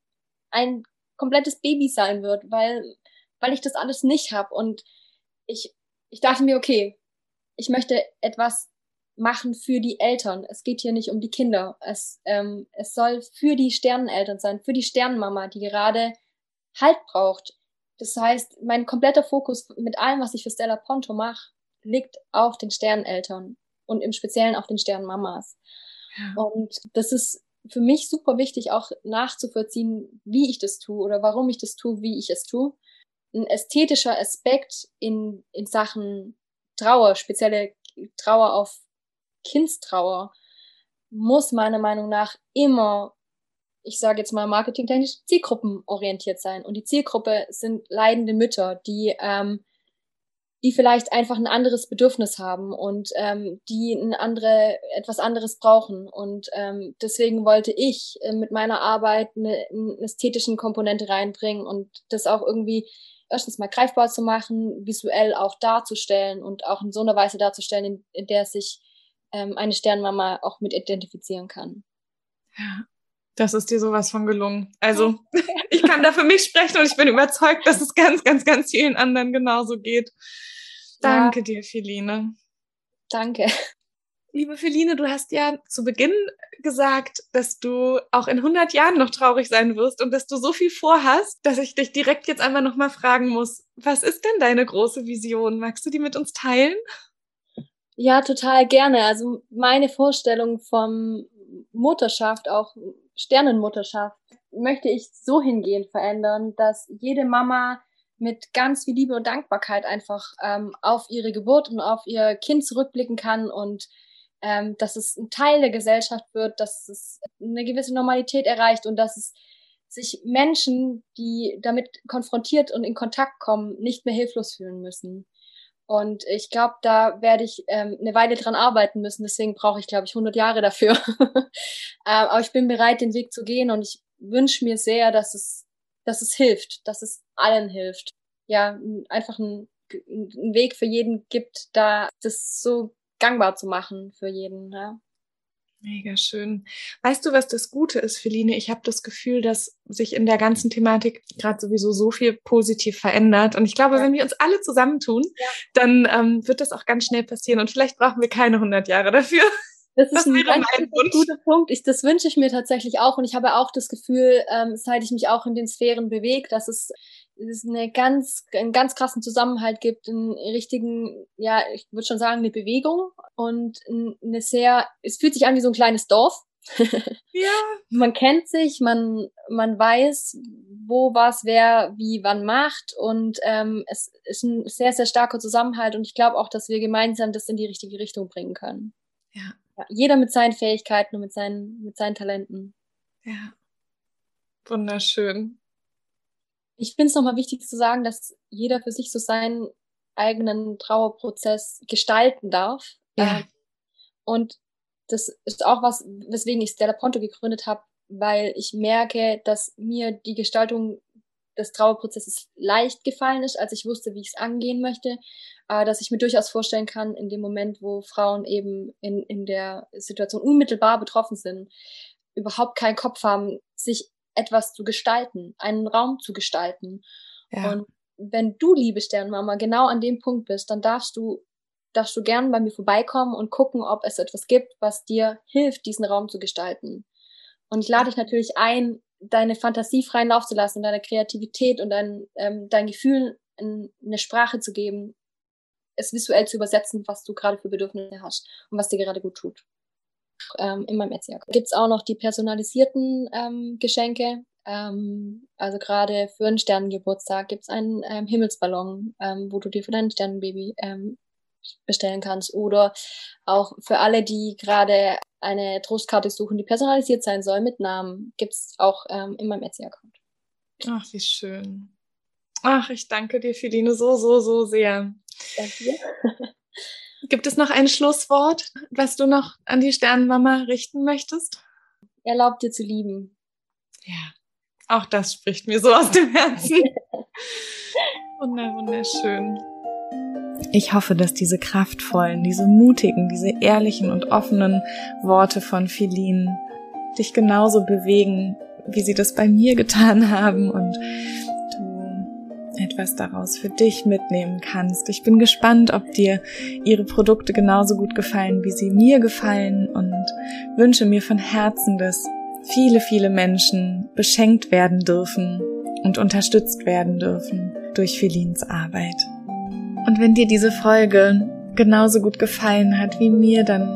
B: ein komplettes Baby sein wird, weil, weil ich das alles nicht habe. Und ich, ich dachte mir, okay, ich möchte etwas machen für die Eltern. Es geht hier nicht um die Kinder. Es, ähm, es soll für die Sterneneltern sein, für die Sternenmama, die gerade Halt braucht. Das heißt, mein kompletter Fokus mit allem, was ich für Stella Ponto mache, liegt auf den Sterneneltern und im Speziellen auf den Sternenmamas. Ja. Und das ist für mich super wichtig, auch nachzuvollziehen, wie ich das tue oder warum ich das tue, wie ich es tue. Ein ästhetischer Aspekt in, in Sachen Trauer, spezielle Trauer auf Kindstrauer muss meiner Meinung nach immer, ich sage jetzt mal marketingtechnisch, zielgruppenorientiert sein. Und die Zielgruppe sind leidende Mütter, die, ähm, die vielleicht einfach ein anderes Bedürfnis haben und ähm, die ein andere, etwas anderes brauchen. Und ähm, deswegen wollte ich äh, mit meiner Arbeit eine, eine ästhetischen Komponente reinbringen und das auch irgendwie erstens mal greifbar zu machen, visuell auch darzustellen und auch in so einer Weise darzustellen, in, in der sich ähm, eine Sternmama auch mit identifizieren kann.
A: Ja, das ist dir sowas von gelungen. Also ich kann da für mich sprechen und ich bin überzeugt, dass es ganz, ganz, ganz vielen anderen genauso geht. Danke ja. dir, Feline.
B: Danke.
A: Liebe Feline, du hast ja zu Beginn gesagt, dass du auch in 100 Jahren noch traurig sein wirst und dass du so viel vorhast, dass ich dich direkt jetzt einmal nochmal fragen muss, was ist denn deine große Vision? Magst du die mit uns teilen?
B: Ja, total gerne. Also meine Vorstellung von Mutterschaft, auch Sternenmutterschaft, möchte ich so hingehend verändern, dass jede Mama mit ganz viel Liebe und Dankbarkeit einfach ähm, auf ihre Geburt und auf ihr Kind zurückblicken kann und ähm, dass es ein Teil der Gesellschaft wird, dass es eine gewisse Normalität erreicht und dass es sich Menschen, die damit konfrontiert und in Kontakt kommen, nicht mehr hilflos fühlen müssen. Und ich glaube, da werde ich ähm, eine Weile dran arbeiten müssen. Deswegen brauche ich, glaube ich, 100 Jahre dafür. ähm, aber ich bin bereit, den Weg zu gehen und ich wünsche mir sehr, dass es, dass es hilft, dass es allen hilft. Ja, einfach ein, ein Weg für jeden gibt, da das so gangbar zu machen für jeden. Ja.
A: Mega schön. Weißt du, was das Gute ist, Feline? Ich habe das Gefühl, dass sich in der ganzen Thematik gerade sowieso so viel positiv verändert. Und ich glaube, ja. wenn wir uns alle zusammentun, ja. dann ähm, wird das auch ganz schnell passieren. Und vielleicht brauchen wir keine 100 Jahre dafür.
B: Das ist das ein ganz guter Punkt. Ich, das wünsche ich mir tatsächlich auch. Und ich habe auch das Gefühl, ähm, seit ich mich auch in den Sphären bewege, dass es es eine ganz, einen ganz krassen Zusammenhalt gibt, einen richtigen, ja, ich würde schon sagen, eine Bewegung und eine sehr, es fühlt sich an wie so ein kleines Dorf.
A: ja.
B: Man kennt sich, man, man weiß, wo was wer wie wann macht und ähm, es ist ein sehr, sehr starker Zusammenhalt und ich glaube auch, dass wir gemeinsam das in die richtige Richtung bringen können.
A: Ja.
B: Ja jeder mit seinen Fähigkeiten und mit seinen, mit seinen Talenten.
A: Ja. Wunderschön.
B: Ich finde es nochmal wichtig zu sagen, dass jeder für sich so seinen eigenen Trauerprozess gestalten darf.
A: Ja.
B: Ähm, und das ist auch was, weswegen ich Stella Ponto gegründet habe, weil ich merke, dass mir die Gestaltung des Trauerprozesses leicht gefallen ist, als ich wusste, wie ich es angehen möchte, äh, dass ich mir durchaus vorstellen kann, in dem Moment, wo Frauen eben in, in der Situation unmittelbar betroffen sind, überhaupt keinen Kopf haben, sich etwas zu gestalten, einen Raum zu gestalten. Ja. Und wenn du, liebe Sternmama, genau an dem Punkt bist, dann darfst du, darfst du gern bei mir vorbeikommen und gucken, ob es etwas gibt, was dir hilft, diesen Raum zu gestalten. Und ich lade dich natürlich ein, deine Fantasie freien Lauf zu lassen, deine Kreativität und dein, ähm, dein Gefühl in eine Sprache zu geben, es visuell zu übersetzen, was du gerade für Bedürfnisse hast und was dir gerade gut tut ähm, in meinem Etsy-Account. Gibt es auch noch die personalisierten ähm, Geschenke. Ähm, also gerade für einen Sternengeburtstag gibt es einen ähm, Himmelsballon, ähm, wo du dir für dein Sternenbaby ähm, bestellen kannst. Oder auch für alle, die gerade eine Trostkarte suchen, die personalisiert sein soll mit Namen, gibt es auch ähm, in meinem Etsy-Account.
A: Ach, wie schön. Ach, ich danke dir, Feline, so, so, so sehr.
B: Danke dir.
A: Gibt es noch ein Schlusswort, was du noch an die Sternenmama richten möchtest?
B: Erlaubt dir zu lieben.
A: Ja, auch das spricht mir so aus dem Herzen. Wunder, wunderschön. Ich hoffe, dass diese kraftvollen, diese mutigen, diese ehrlichen und offenen Worte von Feline dich genauso bewegen, wie sie das bei mir getan haben und etwas daraus für dich mitnehmen kannst. Ich bin gespannt, ob dir ihre Produkte genauso gut gefallen, wie sie mir gefallen und wünsche mir von Herzen, dass viele, viele Menschen beschenkt werden dürfen und unterstützt werden dürfen durch Felins Arbeit. Und wenn dir diese Folge genauso gut gefallen hat wie mir, dann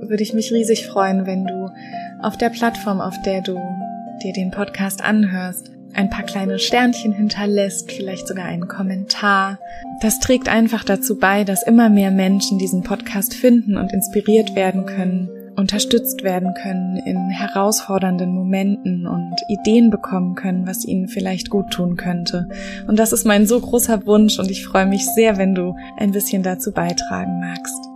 A: würde ich mich riesig freuen, wenn du auf der Plattform, auf der du dir den Podcast anhörst, ein paar kleine Sternchen hinterlässt, vielleicht sogar einen Kommentar. Das trägt einfach dazu bei, dass immer mehr Menschen diesen Podcast finden und inspiriert werden können unterstützt werden können in herausfordernden Momenten und Ideen bekommen können, was ihnen vielleicht gut tun könnte. Und das ist mein so großer Wunsch und ich freue mich sehr, wenn du ein bisschen dazu beitragen magst.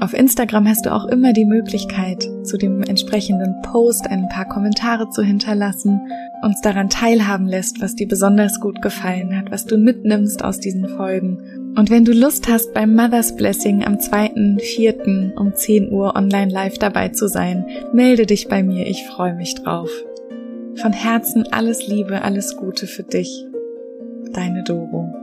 A: Auf Instagram hast du auch immer die Möglichkeit, zu dem entsprechenden Post ein paar Kommentare zu hinterlassen, uns daran teilhaben lässt, was dir besonders gut gefallen hat, was du mitnimmst aus diesen Folgen. Und wenn du Lust hast, beim Mother's Blessing am 2.4. um 10 Uhr online live dabei zu sein, melde dich bei mir, ich freue mich drauf. Von Herzen alles Liebe, alles Gute für dich. Deine Doro.